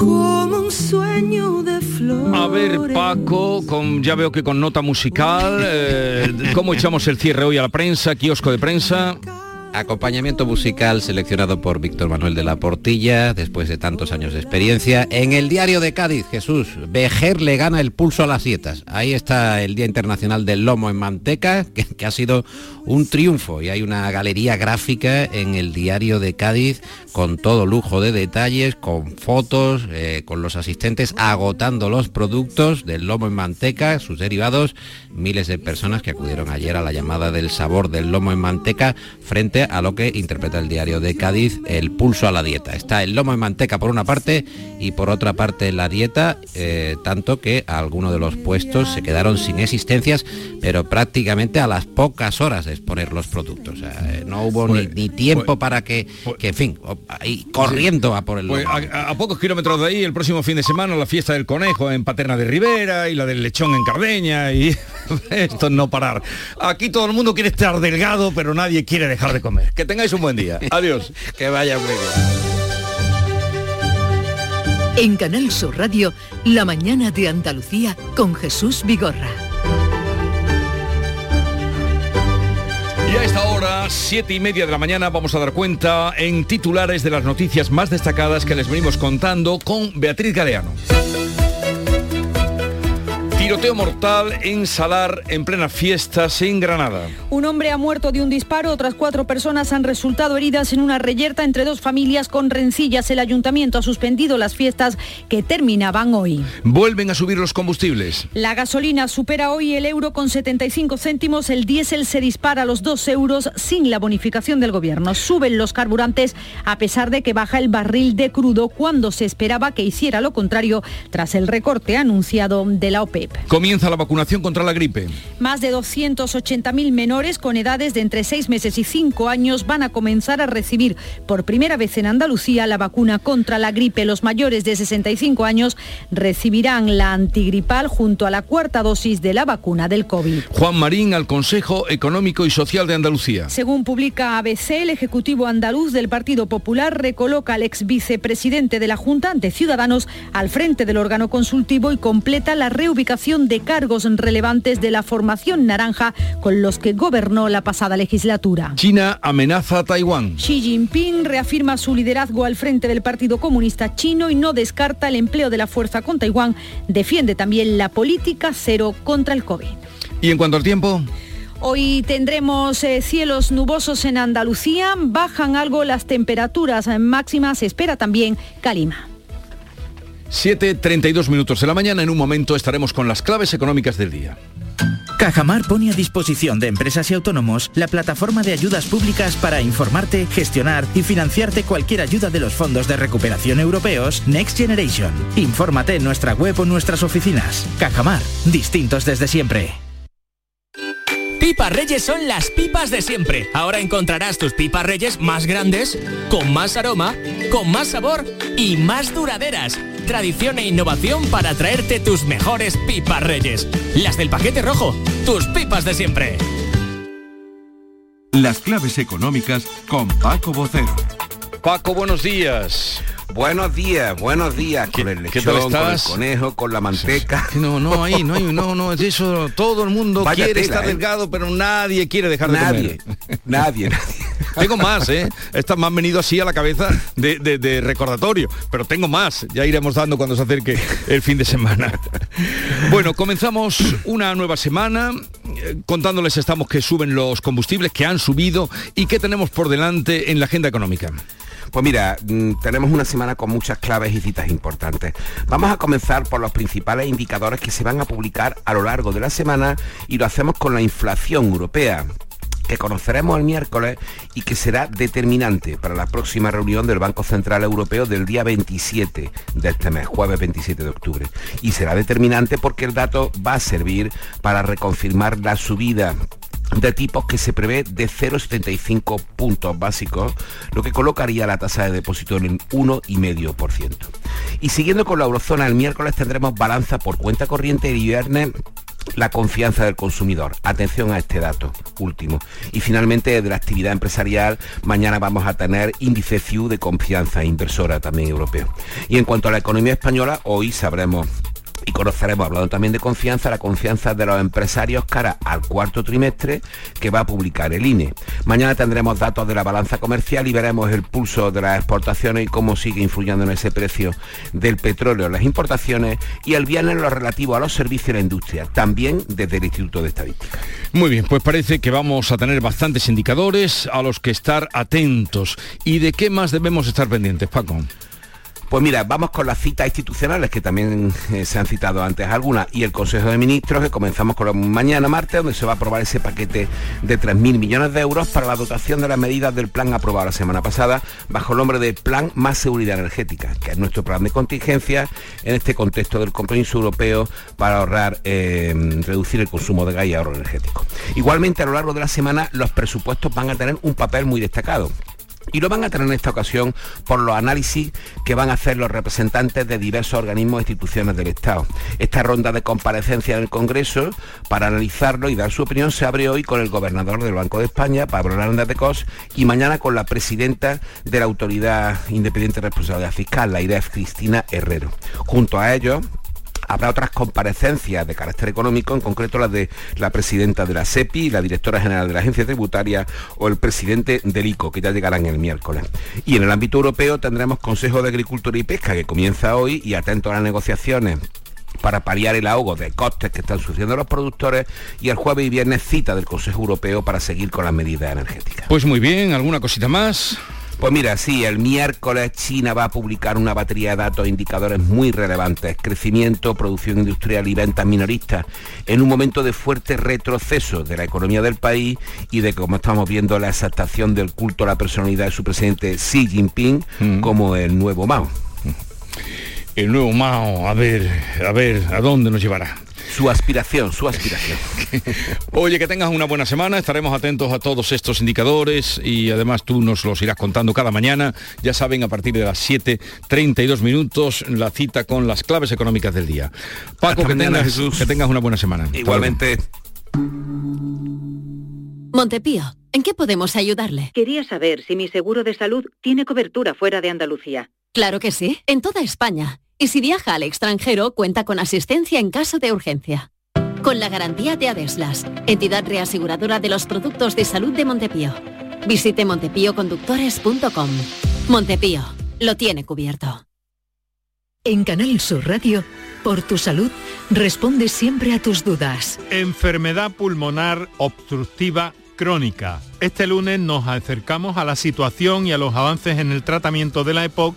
como un sueño de flor A ver, Paco, ya veo que con nota musical, eh, ¿cómo echamos el cierre hoy a la prensa, kiosco de prensa? Acompañamiento musical seleccionado por Víctor Manuel de la Portilla, después de tantos años de experiencia. En el diario de Cádiz, Jesús, Vejer le gana el pulso a las dietas. Ahí está el Día Internacional del Lomo en Manteca, que, que ha sido un triunfo. Y hay una galería gráfica en el diario de Cádiz con todo lujo de detalles, con fotos, eh, con los asistentes agotando los productos del lomo en manteca, sus derivados, miles de personas que acudieron ayer a la llamada del sabor del lomo en manteca frente a lo que interpreta el diario de Cádiz, el pulso a la dieta. Está el lomo en manteca por una parte y por otra parte la dieta, eh, tanto que algunos de los puestos se quedaron sin existencias, pero prácticamente a las pocas horas de exponer los productos. O sea, eh, no hubo Pues- ni, ni tiempo pues- para que, que, en fin, corriendo a por el Pues lomo. a, a pocos kilómetros de ahí, el próximo fin de semana, la fiesta del conejo en Paterna de Rivera y la del lechón en Cardeña y esto es no parar. Aquí todo el mundo quiere estar delgado, pero nadie quiere dejar de comer. Que tengáis un buen día. Adiós. que vaya muy bien. En Canal Sur Radio, La mañana de Andalucía con Jesús Vigorra. Y a esta hora, siete y media de la mañana, vamos a dar cuenta en titulares de las noticias más destacadas que les venimos contando con Beatriz Galeano. Tiroteo mortal en Salar en plena fiestas en Granada. Un hombre ha muerto de un disparo, otras cuatro personas han resultado heridas en una reyerta entre dos familias con rencillas. El ayuntamiento ha suspendido las fiestas que terminaban hoy. Vuelven a subir los combustibles. La gasolina supera hoy el euro con 75 céntimos, el diésel se dispara a los 2 euros sin la bonificación del gobierno. Suben los carburantes a pesar de que baja el barril de crudo cuando se esperaba que hiciera lo contrario tras el recorte anunciado de la OPEP. Comienza la vacunación contra la gripe. Más de 280.000 menores con edades de entre 6 meses y 5 años van a comenzar a recibir por primera vez en Andalucía la vacuna contra la gripe. Los mayores de 65 años recibirán la antigripal junto a la cuarta dosis de la vacuna del COVID. Juan Marín al Consejo Económico y Social de Andalucía. Según publica ABC, el Ejecutivo Andaluz del Partido Popular recoloca al ex vicepresidente de la Junta ante Ciudadanos al frente del órgano consultivo y completa la reubicación de cargos relevantes de la formación naranja con los que gobernó la pasada legislatura. China amenaza a Taiwán. Xi Jinping reafirma su liderazgo al frente del Partido Comunista Chino y no descarta el empleo de la fuerza con Taiwán. Defiende también la política cero contra el COVID. Y en cuanto al tiempo, Hoy tendremos eh, cielos nubosos en Andalucía, bajan algo las temperaturas máximas, se espera también calima. 7.32 minutos de la mañana. En un momento estaremos con las claves económicas del día. Cajamar pone a disposición de empresas y autónomos la plataforma de ayudas públicas para informarte, gestionar y financiarte cualquier ayuda de los fondos de recuperación europeos Next Generation. Infórmate en nuestra web o nuestras oficinas. Cajamar, distintos desde siempre. Pipas Reyes son las pipas de siempre. Ahora encontrarás tus pipas Reyes más grandes, con más aroma, con más sabor y más duraderas. Tradición e innovación para traerte tus mejores pipas Reyes. Las del paquete rojo, tus pipas de siempre. Las claves económicas con Paco Bocero. Paco, buenos días. Buenos días, buenos días. Con el lechón, con conejo, con la manteca. No, no, ahí, no hay, no, no, es eso. Todo el mundo Vaya quiere tela, estar ¿eh? delgado, pero nadie quiere dejar Nadie, de comer. nadie, nadie. Tengo más, ¿eh? Estas me han venido así a la cabeza de, de- de recordatorio, pero tengo más. Ya iremos dando cuando se acerque el fin de semana. Bueno, comenzamos una nueva semana. eh, Contándoles estamos que suben los combustibles, que han subido y que tenemos por delante en la agenda económica. Pues mira, mm, tenemos una semana con muchas claves y citas importantes. Vamos a comenzar por los principales indicadores que se van a publicar a lo largo de la semana y lo hacemos con la inflación europea que conoceremos el miércoles y que será determinante para la próxima reunión del Banco Central Europeo del día 27 de este mes, jueves 27 de octubre. Y será determinante porque el dato va a servir para reconfirmar la subida de tipos que se prevé de 0,75 puntos básicos, lo que colocaría la tasa de depósito en el 1,5%. Y siguiendo con la eurozona, el miércoles tendremos balanza por cuenta corriente y viernes la confianza del consumidor. Atención a este dato último. Y finalmente de la actividad empresarial, mañana vamos a tener índice CIU de confianza inversora también europeo. Y en cuanto a la economía española, hoy sabremos y conoceremos, hablando también de confianza, la confianza de los empresarios cara al cuarto trimestre que va a publicar el INE. Mañana tendremos datos de la balanza comercial y veremos el pulso de las exportaciones y cómo sigue influyendo en ese precio del petróleo las importaciones y el viernes lo relativo a los servicios y la industria, también desde el Instituto de Estadística. Muy bien, pues parece que vamos a tener bastantes indicadores a los que estar atentos. ¿Y de qué más debemos estar pendientes, Paco? Pues mira, vamos con las citas institucionales que también eh, se han citado antes algunas y el Consejo de Ministros que comenzamos con mañana martes donde se va a aprobar ese paquete de 3.000 millones de euros para la dotación de las medidas del plan aprobado la semana pasada bajo el nombre de Plan Más Seguridad Energética, que es nuestro plan de contingencia en este contexto del compromiso europeo para ahorrar, eh, reducir el consumo de gas y ahorro energético. Igualmente a lo largo de la semana los presupuestos van a tener un papel muy destacado y lo van a tener en esta ocasión por los análisis que van a hacer los representantes de diversos organismos e instituciones del Estado. Esta ronda de comparecencia en el Congreso para analizarlo y dar su opinión se abre hoy con el gobernador del Banco de España, Pablo Hernández de Cos, y mañana con la presidenta de la Autoridad Independiente de Responsabilidad Fiscal, la IREF, Cristina Herrero. Junto a ellos, Habrá otras comparecencias de carácter económico, en concreto las de la presidenta de la SEPI, la directora general de la Agencia Tributaria o el presidente del ICO, que ya llegarán el miércoles. Y en el ámbito europeo tendremos Consejo de Agricultura y Pesca, que comienza hoy y atento a las negociaciones para paliar el ahogo de costes que están sufriendo los productores y el jueves y viernes cita del Consejo Europeo para seguir con las medidas energéticas. Pues muy bien, ¿alguna cosita más? Pues mira, sí, el miércoles China va a publicar una batería de datos e indicadores muy relevantes, crecimiento, producción industrial y ventas minoristas, en un momento de fuerte retroceso de la economía del país y de como estamos viendo la exaltación del culto a la personalidad de su presidente Xi Jinping mm. como el nuevo Mao. El nuevo Mao, a ver, a ver, ¿a dónde nos llevará? Su aspiración, su aspiración. Oye, que tengas una buena semana, estaremos atentos a todos estos indicadores y además tú nos los irás contando cada mañana. Ya saben, a partir de las 7.32 minutos, la cita con las claves económicas del día. Paco, que tengas, que tengas una buena semana. Igualmente. Montepío, ¿en qué podemos ayudarle? Quería saber si mi seguro de salud tiene cobertura fuera de Andalucía. Claro que sí, en toda España y si viaja al extranjero, cuenta con asistencia en caso de urgencia. Con la garantía de Adeslas, entidad reaseguradora de los productos de salud de Montepío. Visite montepíoconductores.com. Montepío, lo tiene cubierto. En Canal Sur Radio, por tu salud, responde siempre a tus dudas. Enfermedad pulmonar obstructiva crónica. Este lunes nos acercamos a la situación y a los avances en el tratamiento de la EPOC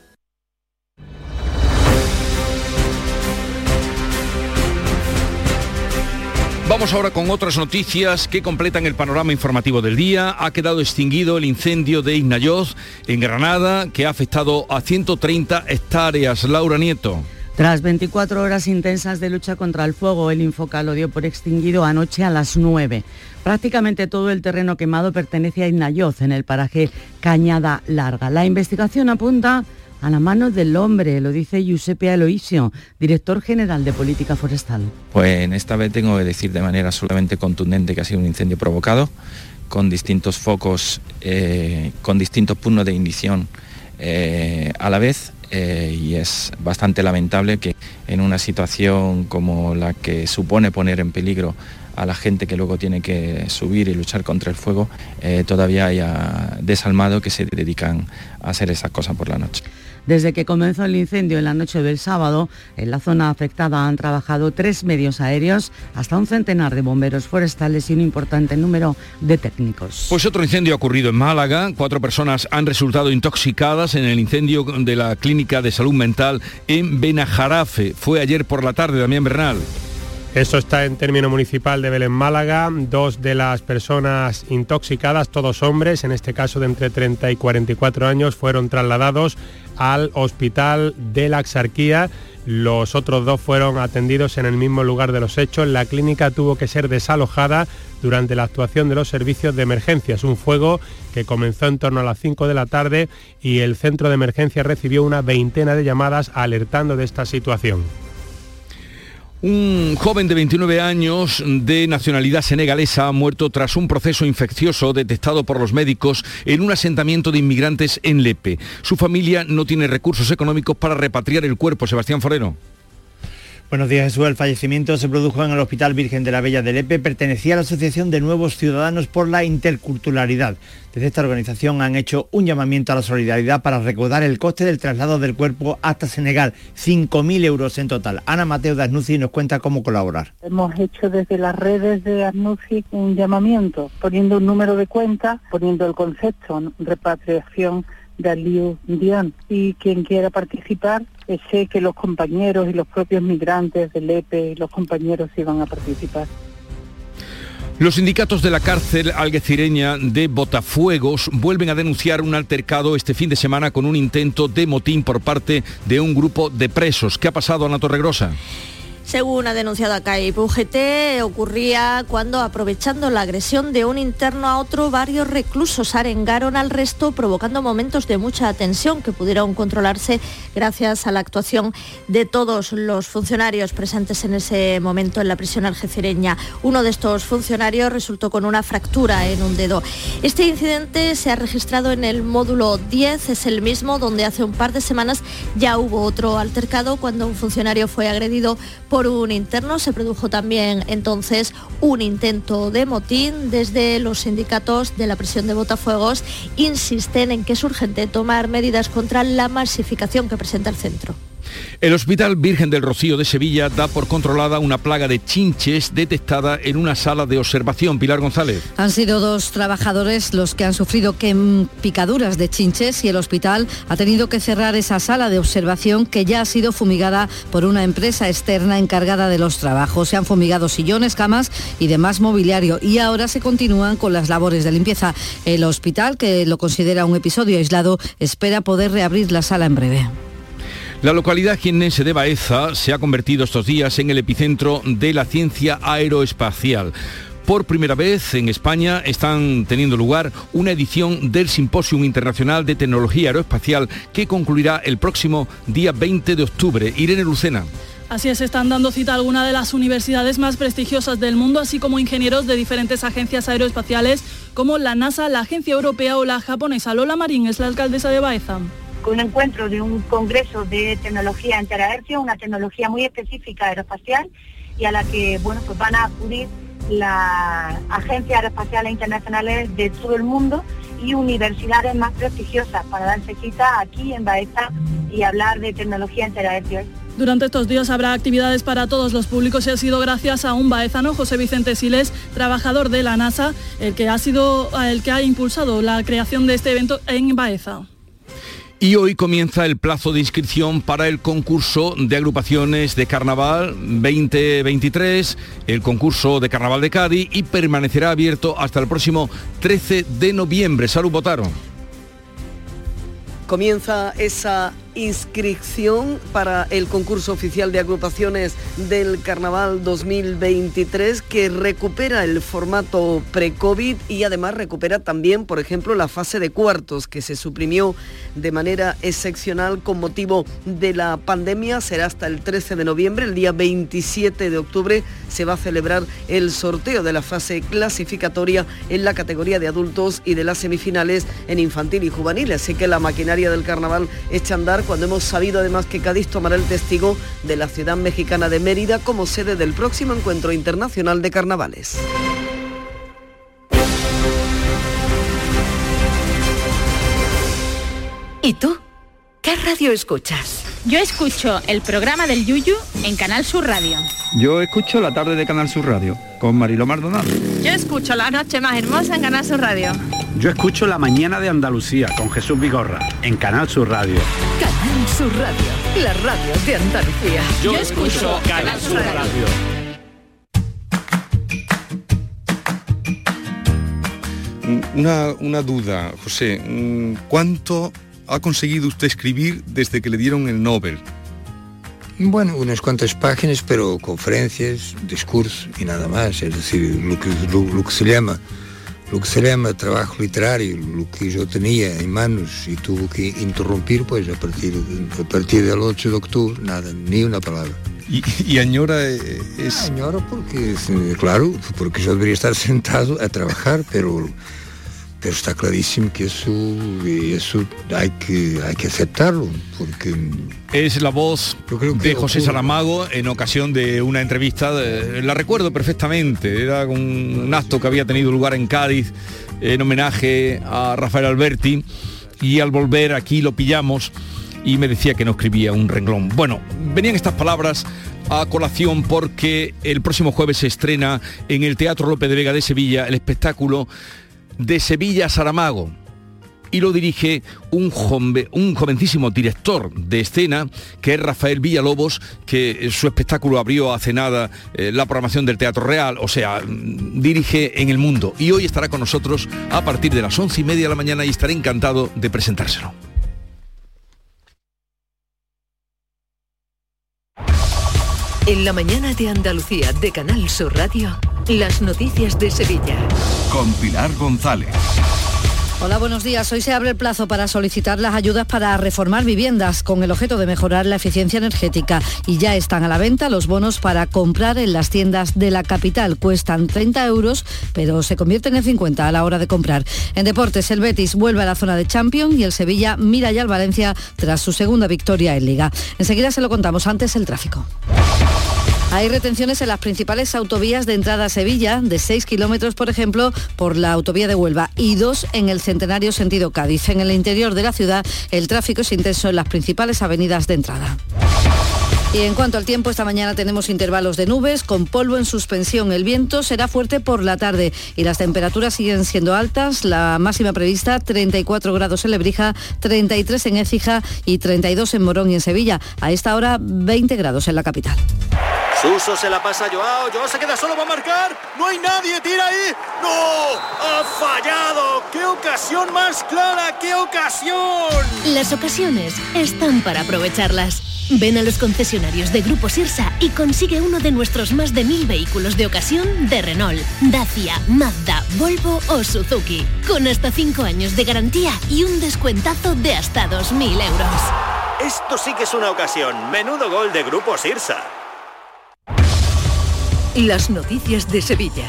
Vamos ahora con otras noticias que completan el panorama informativo del día. Ha quedado extinguido el incendio de Ignayoz en Granada que ha afectado a 130 hectáreas. Laura Nieto. Tras 24 horas intensas de lucha contra el fuego, el Infoca lo dio por extinguido anoche a las 9. Prácticamente todo el terreno quemado pertenece a Ignayoz, en el paraje Cañada Larga. La investigación apunta a la mano del hombre, lo dice Giuseppe Aloisio, director general de Política Forestal. Pues en esta vez tengo que decir de manera absolutamente contundente que ha sido un incendio provocado, con distintos focos, eh, con distintos puntos de ignición eh, a la vez. Eh, y es bastante lamentable que en una situación como la que supone poner en peligro a la gente que luego tiene que subir y luchar contra el fuego, todavía haya desalmado que se dedican a hacer esas cosas por la noche. Desde que comenzó el incendio en la noche del sábado, en la zona afectada han trabajado tres medios aéreos, hasta un centenar de bomberos forestales y un importante número de técnicos. Pues otro incendio ha ocurrido en Málaga. Cuatro personas han resultado intoxicadas en el incendio de la Clínica de Salud Mental en Benajarafe. Fue ayer por la tarde, Damián Bernal. Eso está en término municipal de Belén Málaga. Dos de las personas intoxicadas, todos hombres, en este caso de entre 30 y 44 años, fueron trasladados al hospital de la Axarquía Los otros dos fueron atendidos en el mismo lugar de los hechos. La clínica tuvo que ser desalojada durante la actuación de los servicios de emergencias. Un fuego que comenzó en torno a las 5 de la tarde y el centro de emergencia recibió una veintena de llamadas alertando de esta situación. Un joven de 29 años de nacionalidad senegalesa ha muerto tras un proceso infeccioso detectado por los médicos en un asentamiento de inmigrantes en Lepe. Su familia no tiene recursos económicos para repatriar el cuerpo. Sebastián Forero. Buenos días, Jesús. El fallecimiento se produjo en el Hospital Virgen de la Bella de Lepe. Pertenecía a la Asociación de Nuevos Ciudadanos por la Interculturalidad. Desde esta organización han hecho un llamamiento a la solidaridad para recaudar el coste del traslado del cuerpo hasta Senegal. 5.000 euros en total. Ana Mateo de Asnuci nos cuenta cómo colaborar. Hemos hecho desde las redes de Asnuci un llamamiento, poniendo un número de cuenta, poniendo el concepto repatriación de Aliu Dian. Y quien quiera participar, eh, sé que los compañeros y los propios migrantes del EPE y los compañeros iban a participar. Los sindicatos de la cárcel alguecireña de Botafuegos vuelven a denunciar un altercado este fin de semana con un intento de motín por parte de un grupo de presos. ¿Qué ha pasado, Ana Torregrosa? Según ha denunciado acá UGT, ocurría cuando, aprovechando la agresión de un interno a otro, varios reclusos arengaron al resto, provocando momentos de mucha tensión que pudieron controlarse gracias a la actuación de todos los funcionarios presentes en ese momento en la prisión algecireña. Uno de estos funcionarios resultó con una fractura en un dedo. Este incidente se ha registrado en el módulo 10, es el mismo donde hace un par de semanas ya hubo otro altercado cuando un funcionario fue agredido por un interno. Se produjo también entonces un intento de motín. Desde los sindicatos de la prisión de Botafuegos insisten en que es urgente tomar medidas contra la masificación que presenta el centro. El Hospital Virgen del Rocío de Sevilla da por controlada una plaga de chinches detectada en una sala de observación. Pilar González. Han sido dos trabajadores los que han sufrido picaduras de chinches y el hospital ha tenido que cerrar esa sala de observación que ya ha sido fumigada por una empresa externa encargada de los trabajos. Se han fumigado sillones, camas y demás mobiliario y ahora se continúan con las labores de limpieza. El hospital, que lo considera un episodio aislado, espera poder reabrir la sala en breve. La localidad jiennense de Baeza se ha convertido estos días en el epicentro de la ciencia aeroespacial. Por primera vez en España están teniendo lugar una edición del Simposium Internacional de Tecnología Aeroespacial que concluirá el próximo día 20 de octubre. Irene Lucena. Así es, están dando cita algunas de las universidades más prestigiosas del mundo, así como ingenieros de diferentes agencias aeroespaciales como la NASA, la Agencia Europea o la japonesa. Lola Marín es la alcaldesa de Baeza un encuentro de un congreso de tecnología en terahercio, una tecnología muy específica aeroespacial y a la que bueno pues van a acudir las agencias aeroespaciales internacionales de todo el mundo y universidades más prestigiosas para darse cita aquí en Baeza y hablar de tecnología en terahercio. Durante estos días habrá actividades para todos los públicos y ha sido gracias a un baezano, José Vicente Siles, trabajador de la NASA, el que ha sido el que ha impulsado la creación de este evento en Baeza. Y hoy comienza el plazo de inscripción para el concurso de agrupaciones de Carnaval 2023, el concurso de Carnaval de Cádiz y permanecerá abierto hasta el próximo 13 de noviembre. Salud, votaron. Comienza esa inscripción para el concurso oficial de agrupaciones del Carnaval 2023 que recupera el formato pre-COVID y además recupera también, por ejemplo, la fase de cuartos que se suprimió de manera excepcional con motivo de la pandemia. Será hasta el 13 de noviembre, el día 27 de octubre se va a celebrar el sorteo de la fase clasificatoria en la categoría de adultos y de las semifinales en infantil y juvenil. Así que la maquinaria del carnaval echa a andar cuando hemos sabido además que Cádiz tomará el testigo de la ciudad mexicana de Mérida como sede del próximo encuentro internacional de carnavales. ¿Y tú? ¿Qué radio escuchas? Yo escucho el programa del Yuyu en Canal Sur Radio. Yo escucho la tarde de Canal Sur Radio con Marilo Maldonado. Yo escucho la noche más hermosa en Canal Sur Radio. Yo escucho la mañana de Andalucía con Jesús Vigorra en Canal Sur Radio. Sur Radio, la radio de Andalucía. Yo, escucho Canal Sur Radio. Una, una duda, José. ¿Cuánto ha conseguido usted escribir desde que le dieron el Nobel? Bueno, unas cuantas páginas, pero conferencias, discursos y nada más. Es decir, lo que, lo, que se llama lo que se llama trabajo literario, lo que yo tenía en manos y tuvo que interrumpir, pues a partir, a partir del 8 de octubre, nada, ni una palabra. ¿Y, y añora es...? Ah, añora porque, claro, porque yo debería estar sentado a trabajar, pero pero está clarísimo que eso, eso hay, que, hay que aceptarlo, porque... Es la voz de José Saramago en ocasión de una entrevista, la recuerdo perfectamente, era un, acto que había tenido lugar en Cádiz en homenaje a Rafael Alberti y al volver aquí lo pillamos y me decía que no escribía un renglón. Bueno, venían estas palabras a colación porque el próximo jueves se estrena en el Teatro López de Vega de Sevilla el espectáculo de Sevilla Saramago y lo dirige un, un jovencísimo director de escena, que es Rafael Villalobos, que su espectáculo abrió hace nada eh, la programación del Teatro Real, o sea, mm, dirige en el mundo. Y hoy estará con nosotros a partir de las once y media de la mañana y estaré encantado de presentárselo. En la mañana de Andalucía de Canal Sur Radio. Las noticias de Sevilla. Con Pilar González. Hola, buenos días. Hoy se abre el plazo para solicitar las ayudas para reformar viviendas con el objeto de mejorar la eficiencia energética y ya están a la venta los bonos para comprar en las tiendas de la capital. Cuestan 30 euros, pero se convierten en 50 a la hora de comprar. En deportes, el Betis vuelve a la zona de Champions y el Sevilla mira ya al Valencia tras su segunda victoria en Liga. Enseguida se lo contamos antes el tráfico. Hay retenciones en las principales autovías de entrada a Sevilla, de 6 kilómetros, por ejemplo, por la autovía de Huelva, y dos en el centenario sentido Cádiz. En el interior de la ciudad, el tráfico es intenso en las principales avenidas de entrada. Y en cuanto al tiempo, esta mañana tenemos intervalos de nubes con polvo en suspensión. El viento será fuerte por la tarde y las temperaturas siguen siendo altas. La máxima prevista 34 grados en Lebrija, 33 en Écija y 32 en Morón y en Sevilla. A esta hora 20 grados en la capital. Suso se la pasa a Joao, Joao se queda solo para marcar, no hay nadie, tira ahí, ¡no! ¡Ha fallado! ¡Qué ocasión más clara, qué ocasión! Las ocasiones están para aprovecharlas. Ven a los concesionarios de Grupo Sirsa y consigue uno de nuestros más de mil vehículos de ocasión de Renault, Dacia, Mazda, Volvo o Suzuki, con hasta 5 años de garantía y un descuentazo de hasta 2.000 euros. Esto sí que es una ocasión. Menudo gol de Grupo Sirsa. Las noticias de Sevilla.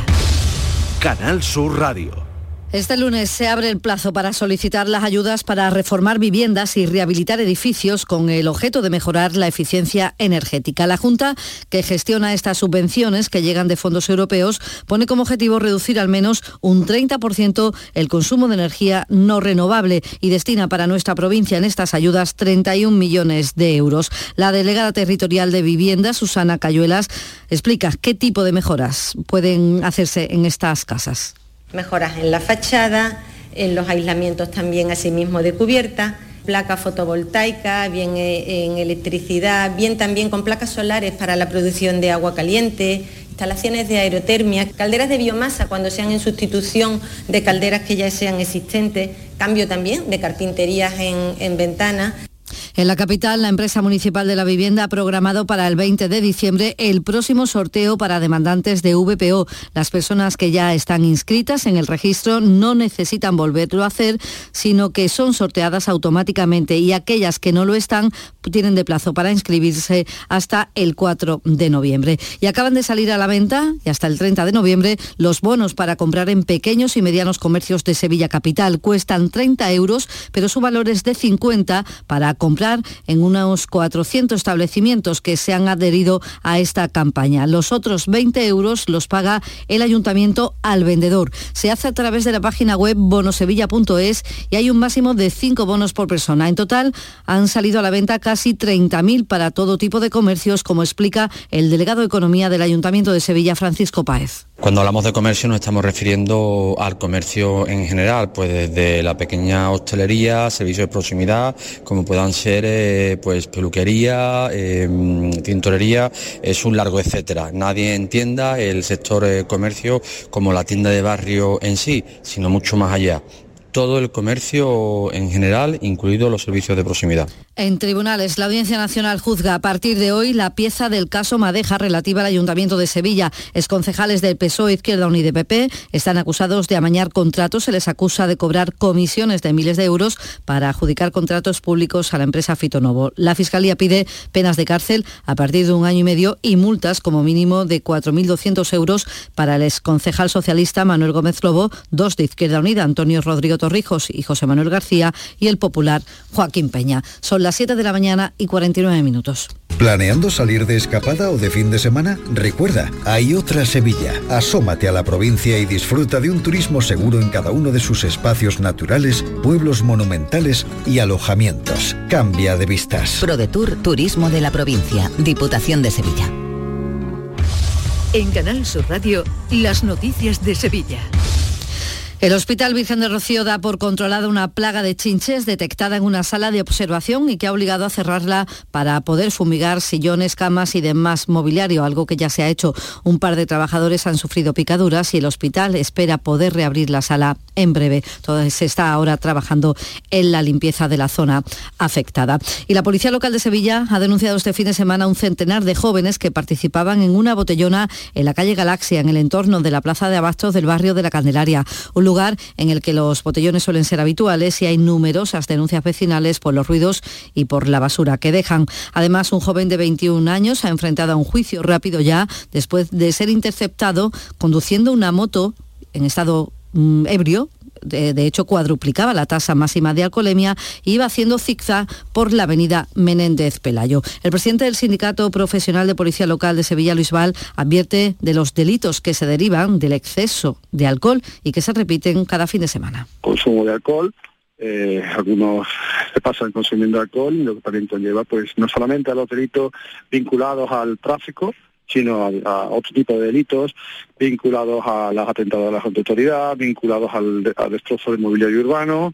Canal Sur Radio. Este lunes se abre el plazo para solicitar las ayudas para reformar viviendas y rehabilitar edificios con el objeto de mejorar la eficiencia energética. La Junta, que gestiona estas subvenciones que llegan de fondos europeos, pone como objetivo reducir al menos un 30% el consumo de energía no renovable y destina para nuestra provincia en estas ayudas 31 millones de euros. La delegada territorial de vivienda, Susana Cayuelas, explica qué tipo de mejoras pueden hacerse en estas casas mejoras en la fachada, en los aislamientos también asimismo de cubierta, placas fotovoltaicas, bien eh, en electricidad, bien también con placas solares para la producción de agua caliente, instalaciones de aerotermia, calderas de biomasa cuando sean en sustitución de calderas que ya sean existentes, cambio también de carpinterías en, en ventanas. En la capital, la empresa municipal de la vivienda ha programado para el 20 de diciembre el próximo sorteo para demandantes de VPO. Las personas que ya están inscritas en el registro no necesitan volverlo a hacer, sino que son sorteadas automáticamente y aquellas que no lo están tienen de plazo para inscribirse hasta el 4 de noviembre. Y acaban de salir a la venta, y hasta el 30 de noviembre, los bonos para comprar en pequeños y medianos comercios de Sevilla Capital. Cuestan 30 euros, pero su valor es de 50 para comprar en unos 400 establecimientos que se han adherido a esta campaña. Los otros 20 euros los paga el ayuntamiento al vendedor. Se hace a través de la página web bonosevilla.es y hay un máximo de 5 bonos por persona. En total han salido a la venta casi 30.000 para todo tipo de comercios, como explica el delegado de Economía del Ayuntamiento de Sevilla, Francisco Páez. Cuando hablamos de comercio nos estamos refiriendo al comercio en general, pues desde la pequeña hostelería, servicios de proximidad, como puedan ser eh, pues peluquería, em, tintorería, es un largo etcétera. Nadie entienda el sector eh, comercio como la tienda de barrio en sí, sino mucho más allá todo el comercio en general, incluidos los servicios de proximidad. En tribunales, la Audiencia Nacional juzga a partir de hoy la pieza del caso Madeja relativa al Ayuntamiento de Sevilla. Exconcejales del PSOE, Izquierda Unida y PP están acusados de amañar contratos. Se les acusa de cobrar comisiones de miles de euros para adjudicar contratos públicos a la empresa Fitonovo. La Fiscalía pide penas de cárcel a partir de un año y medio y multas como mínimo de 4.200 euros para el exconcejal socialista Manuel Gómez Lobo, dos de Izquierda Unida, Antonio Rodrigo Torrijos y José Manuel García, y el popular Joaquín Peña. Las 7 de la mañana y 49 minutos. ¿Planeando salir de escapada o de fin de semana? Recuerda, hay otra Sevilla. Asómate a la provincia y disfruta de un turismo seguro en cada uno de sus espacios naturales, pueblos monumentales y alojamientos. Cambia de vistas. ProDetour Turismo de la Provincia, Diputación de Sevilla. En Canal Sur Radio, las noticias de Sevilla. El Hospital Virgen de Rocío da por controlada una plaga de chinches detectada en una sala de observación y que ha obligado a cerrarla para poder fumigar sillones, camas y demás mobiliario, algo que ya se ha hecho. Un par de trabajadores han sufrido picaduras y el hospital espera poder reabrir la sala en breve. Se está ahora trabajando en la limpieza de la zona afectada. Y la Policía Local de Sevilla ha denunciado este fin de semana un centenar de jóvenes que participaban en una botellona en la calle Galaxia, en el entorno de la Plaza de Abastos del barrio de la Candelaria. Un lugar en el que los botellones suelen ser habituales y hay numerosas denuncias vecinales por los ruidos y por la basura que dejan. Además, un joven de 21 años ha enfrentado a un juicio rápido ya después de ser interceptado conduciendo una moto en estado mm, ebrio de, hecho cuadruplicaba la tasa máxima de alcoholemia e iba haciendo zigzag por la avenida Menéndez Pelayo. El presidente del Sindicato Profesional de Policía Local de Sevilla, Luis Val, advierte de los delitos que se derivan del exceso de alcohol y que se repiten cada fin de semana. Consumo de alcohol, eh, algunos se pasan consumiendo alcohol y lo que también conlleva pues no solamente a los delitos vinculados al tráfico, sino a, otro tipo de delitos vinculados a los atentados a la autoridad, vinculados al, destrozo del mobiliario urbano,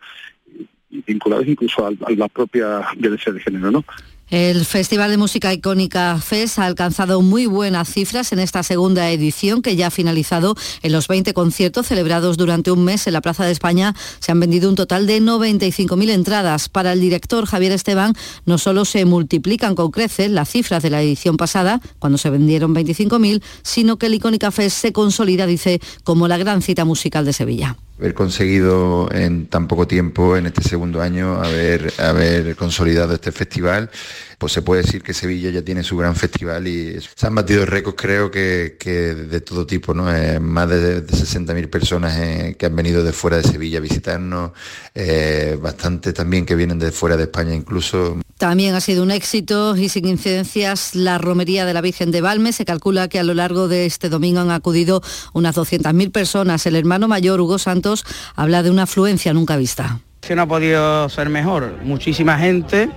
vinculados incluso a, a la propia violencia de género, ¿no? El Festival de Música Icónica FES ha alcanzado muy buenas cifras en esta segunda edición que ya ha finalizado en los 20 conciertos celebrados durante un mes en la Plaza de España. Se han vendido un total de 95.000 entradas. Para el director Javier Esteban, no solo se multiplican con creces las cifras de la edición pasada, cuando se vendieron 25.000, sino que el Icónica FES se consolida, dice, como la gran cita musical de Sevilla haber conseguido en tan poco tiempo, en este segundo año, haber, consolidado este festival pues se puede decir que Sevilla ya tiene su gran festival y se han batido récords creo que, de todo tipo, ¿no? Eh, más de, 60.000 personas eh, que han venido de fuera de Sevilla a visitarnos, eh, bastante también que vienen de fuera de España incluso. También ha sido un éxito y sin incidencias la romería de la Virgen de Valme. Se calcula que a lo largo de este domingo han acudido unas 200.000 personas. El hermano mayor, Hugo Santos, habla de una afluencia nunca vista. Si no ha podido ser mejor. Muchísima gente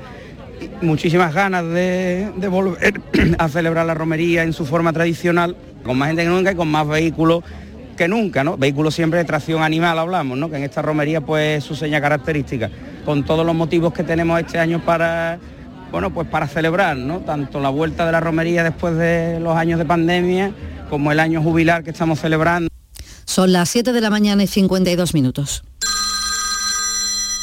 muchísimas ganas de, volver a celebrar la romería en su forma tradicional, con más gente que nunca y con más vehículos que nunca, ¿no? Vehículos siempre de tracción animal hablamos, ¿no? Que en esta romería pues su seña característica, con todos los motivos que tenemos este año para bueno, pues para celebrar, ¿no? Tanto la vuelta de la romería después de los años de pandemia, como el año jubilar que estamos celebrando. Son las 7 de la mañana y 52 minutos.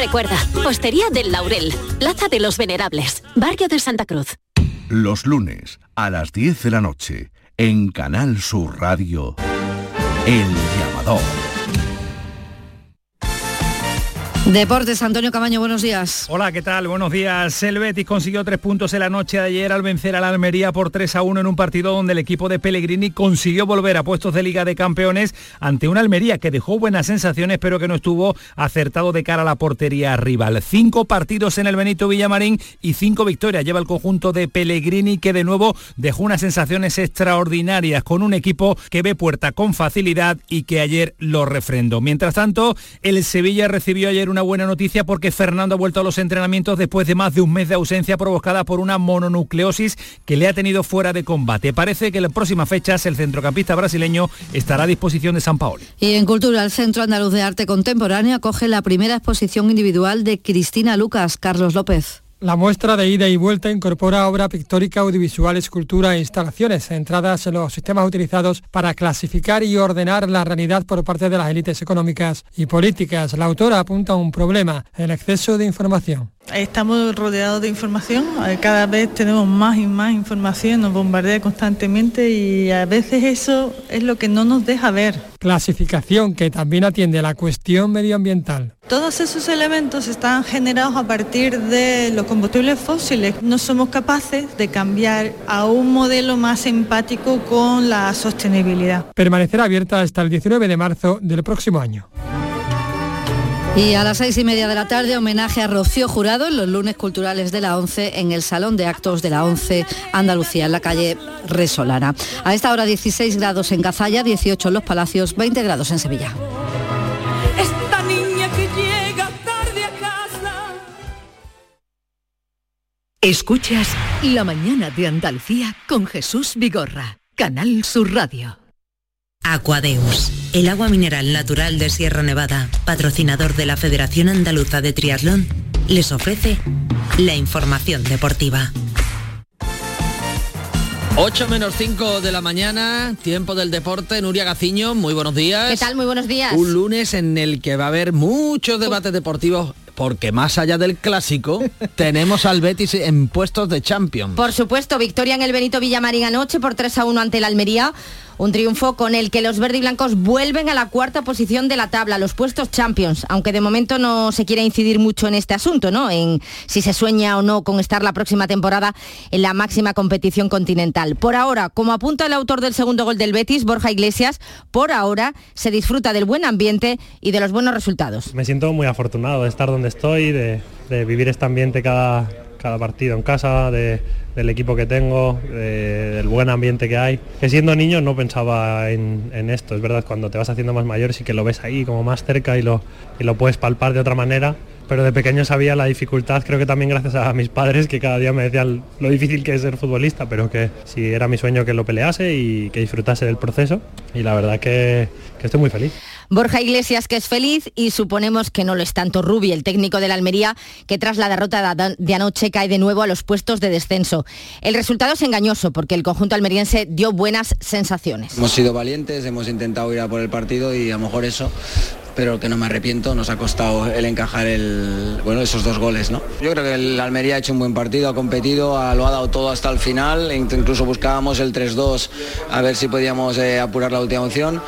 Recuerda, Postería del Laurel, Plaza de los Venerables, Barrio de Santa Cruz. Los lunes a las 10 de la noche, en Canal Sur Radio, El Llamador. Deportes, Antonio Camaño, buenos días. Hola, ¿qué tal? Buenos días. El Betis consiguió tres puntos en la noche de ayer al vencer a la Almería por 3 a 1 en un partido donde el equipo de Pellegrini consiguió volver a puestos de Liga de Campeones ante una Almería que dejó buenas sensaciones pero que no estuvo acertado de cara a la portería rival. Cinco partidos en el Benito Villamarín y cinco victorias lleva el conjunto de Pellegrini que de nuevo dejó unas sensaciones extraordinarias con un equipo que ve puerta con facilidad y que ayer lo refrendó. Mientras tanto, el Sevilla recibió ayer una una buena noticia porque Fernando ha vuelto a los entrenamientos después de más de un mes de ausencia provocada por una mononucleosis que le ha tenido fuera de combate. Parece que en las próximas fechas el centrocampista brasileño estará a disposición de San Paolo. Y en Cultura, el Centro Andaluz de Arte Contemporáneo acoge la primera exposición individual de Cristina Lucas, Carlos López. La muestra de ida y vuelta incorpora obra pictórica, audiovisual, escultura e instalaciones centradas en los sistemas utilizados para clasificar y ordenar la realidad por parte de las élites económicas y políticas. La autora apunta a un problema, el exceso de información. Estamos rodeados de información, eh, cada vez tenemos más y más información, nos bombardea constantemente y a veces eso es lo que no nos deja ver. Clasificación que también atiende a la cuestión medioambiental. Todos esos elementos están generados a partir de los combustibles fósiles. No somos capaces de cambiar a un modelo más empático con la sostenibilidad. Permanecerá abierta hasta el 19 de marzo del próximo año. Y a las seis y media de la tarde, homenaje a Rocío Jurado en los lunes culturales de la ONCE en el Salón de Actos de la ONCE Andalucía, en la calle Resolana. A esta hora 16 grados en Cazalla, 18 en Los Palacios, 20 grados en Sevilla. Escuchas La mañana de Andalucía con Jesús Vigorra, Canal Sur Radio. Aquadeus, el agua mineral natural de Sierra Nevada, patrocinador de la Federación Andaluza de Triatlón, les ofrece la información deportiva. 8 menos 5 de la mañana, tiempo del deporte, Nuria Gaciño, muy buenos días. ¿Qué tal? Muy buenos días. Un lunes en el que va a haber muchos debates deportivos porque más allá del clásico tenemos al Betis en puestos de Champions. Por supuesto, victoria en el Benito Villamarín anoche por 3 a 1 ante el Almería. Un triunfo con el que los verde y blancos vuelven a la cuarta posición de la tabla, los puestos Champions, aunque de momento no se quiere incidir mucho en este asunto, ¿no? En si se sueña o no con estar la próxima temporada en la máxima competición continental. Por ahora, como apunta el autor del segundo gol del Betis, Borja Iglesias, por ahora se disfruta del buen ambiente y de los buenos resultados. Me siento muy afortunado de estar donde estoy, de, de vivir este ambiente cada, cada partido en casa, de, del equipo que tengo, de, del buen ambiente que hay. Que siendo niño no pensaba en, en, esto, es verdad, cuando te vas haciendo más mayor sí que lo ves ahí como más cerca y lo, y lo puedes palpar de otra manera. Pero de pequeño sabía la dificultad, creo que también gracias a mis padres que cada día me decían lo difícil que es ser futbolista, pero que si era mi sueño que lo pelease y que disfrutase del proceso. Y la verdad que, que estoy muy feliz. Borja Iglesias, que es feliz, y suponemos que no lo es tanto Rubi, el técnico de la Almería, que tras la derrota de anoche cae de nuevo a los puestos de descenso. El resultado es engañoso porque el conjunto almeriense dio buenas sensaciones. Hemos sido valientes, hemos intentado ir a por el partido y a lo mejor eso pero que no me arrepiento, nos ha costado el encajar el, bueno, esos dos goles. ¿no? Yo creo que el Almería ha hecho un buen partido, ha competido, ha, lo ha dado todo hasta el final, incluso buscábamos el 3-2 a ver si podíamos eh, apurar la última opción,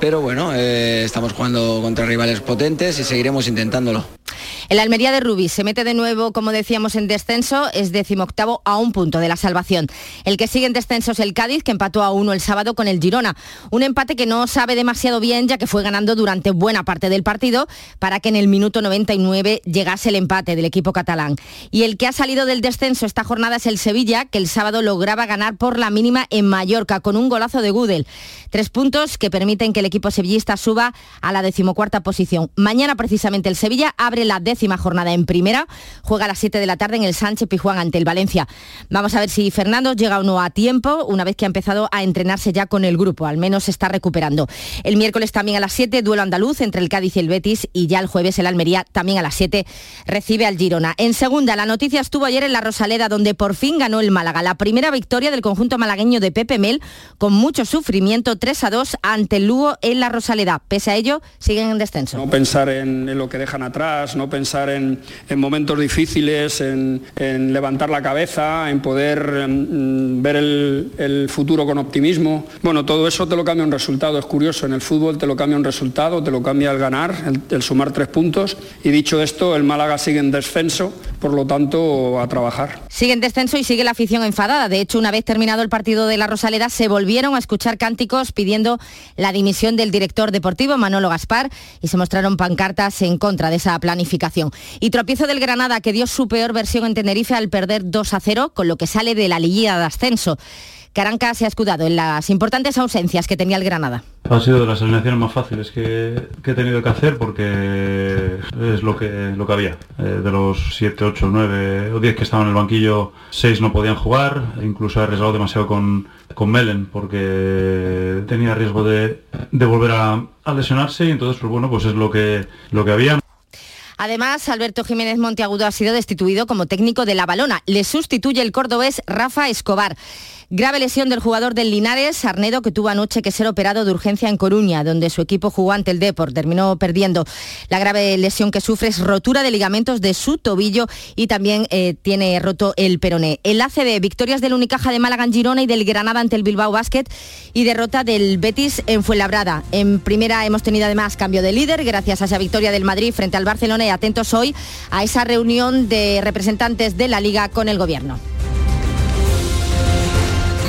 pero bueno, eh, estamos jugando contra rivales potentes y seguiremos intentándolo. El Almería de Rubí se mete de nuevo, como decíamos, en descenso, es decimoctavo a un punto de la salvación. El que sigue en descenso es el Cádiz, que empató a uno el sábado con el Girona. Un empate que no sabe demasiado bien, ya que fue ganando durante buena parte del partido para que en el minuto 99 llegase el empate del equipo catalán. Y el que ha salido del descenso esta jornada es el Sevilla, que el sábado lograba ganar por la mínima en Mallorca con un golazo de Gudel. Tres puntos que permiten que el equipo sevillista suba a la decimocuarta posición. Mañana precisamente el Sevilla abre la décima jornada en primera. Juega a las 7 de la tarde en el Sánchez Pijuán ante el Valencia. Vamos a ver si Fernando llega o no a tiempo, una vez que ha empezado a entrenarse ya con el grupo, al menos está recuperando. El miércoles también a las 7, duelo andaluz entre el Cádiz y el Betis y ya el jueves el Almería también a las 7 recibe al Girona. En segunda, la noticia estuvo ayer en la Rosaleda donde por fin ganó el Málaga, la primera victoria del conjunto malagueño de Pepe Mel con mucho sufrimiento 3 a 2 ante el Lugo en la Rosaleda. Pese a ello, siguen en descenso. No pensar en, en lo que dejan atrás, no pensar en, en momentos difíciles, en, levantar la cabeza, en poder en, ver el, el, futuro con optimismo. Bueno, todo eso te lo cambia un resultado, es curioso, en el fútbol te lo cambia un resultado, te lo cambia el ganar, el, el sumar tres puntos. Y dicho esto, el Málaga sigue en descenso, por lo tanto, a trabajar. Sigue en descenso y sigue la afición enfadada. De hecho, una vez terminado el partido de la Rosaleda, se volvieron a escuchar cánticos pidiendo la dimisión del director deportivo, Manolo Gaspar, y se mostraron pancartas en contra de esa planificación. Y tropiezo del Granada que dio su peor versión en Tenerife al perder 2 a 0, con lo que sale de la liguilla de ascenso. Caranca se ha escudado en las importantes ausencias que tenía el Granada. Ha sido de las alineaciones más fáciles que, he tenido que hacer porque es lo que, lo que había. Eh, de los 7, 8, 9 o 10 que estaban en el banquillo, 6 no podían jugar. Incluso he arriesgado demasiado con, con Melen porque tenía riesgo de, de volver a, a lesionarse y entonces pues bueno pues es lo que, lo que había. Además, Alberto Jiménez Monteagudo ha sido destituido como técnico de la balona. Le sustituye el cordobés Rafa Escobar. Grave lesión del jugador del Linares, Arnedo, que tuvo anoche que ser operado de urgencia en Coruña, donde su equipo jugó ante el Deport. Terminó perdiendo. La grave lesión que sufre es rotura de ligamentos de su tobillo y también eh, tiene roto el peroné. El ACB, victorias del Unicaja de Málaga en Girona y del Granada ante el Bilbao Basket y derrota del Betis en Fuenlabrada. En primera hemos tenido además cambio de líder gracias a esa victoria del Madrid frente al Barcelona y atentos hoy a esa reunión de representantes de la Liga con el Gobierno.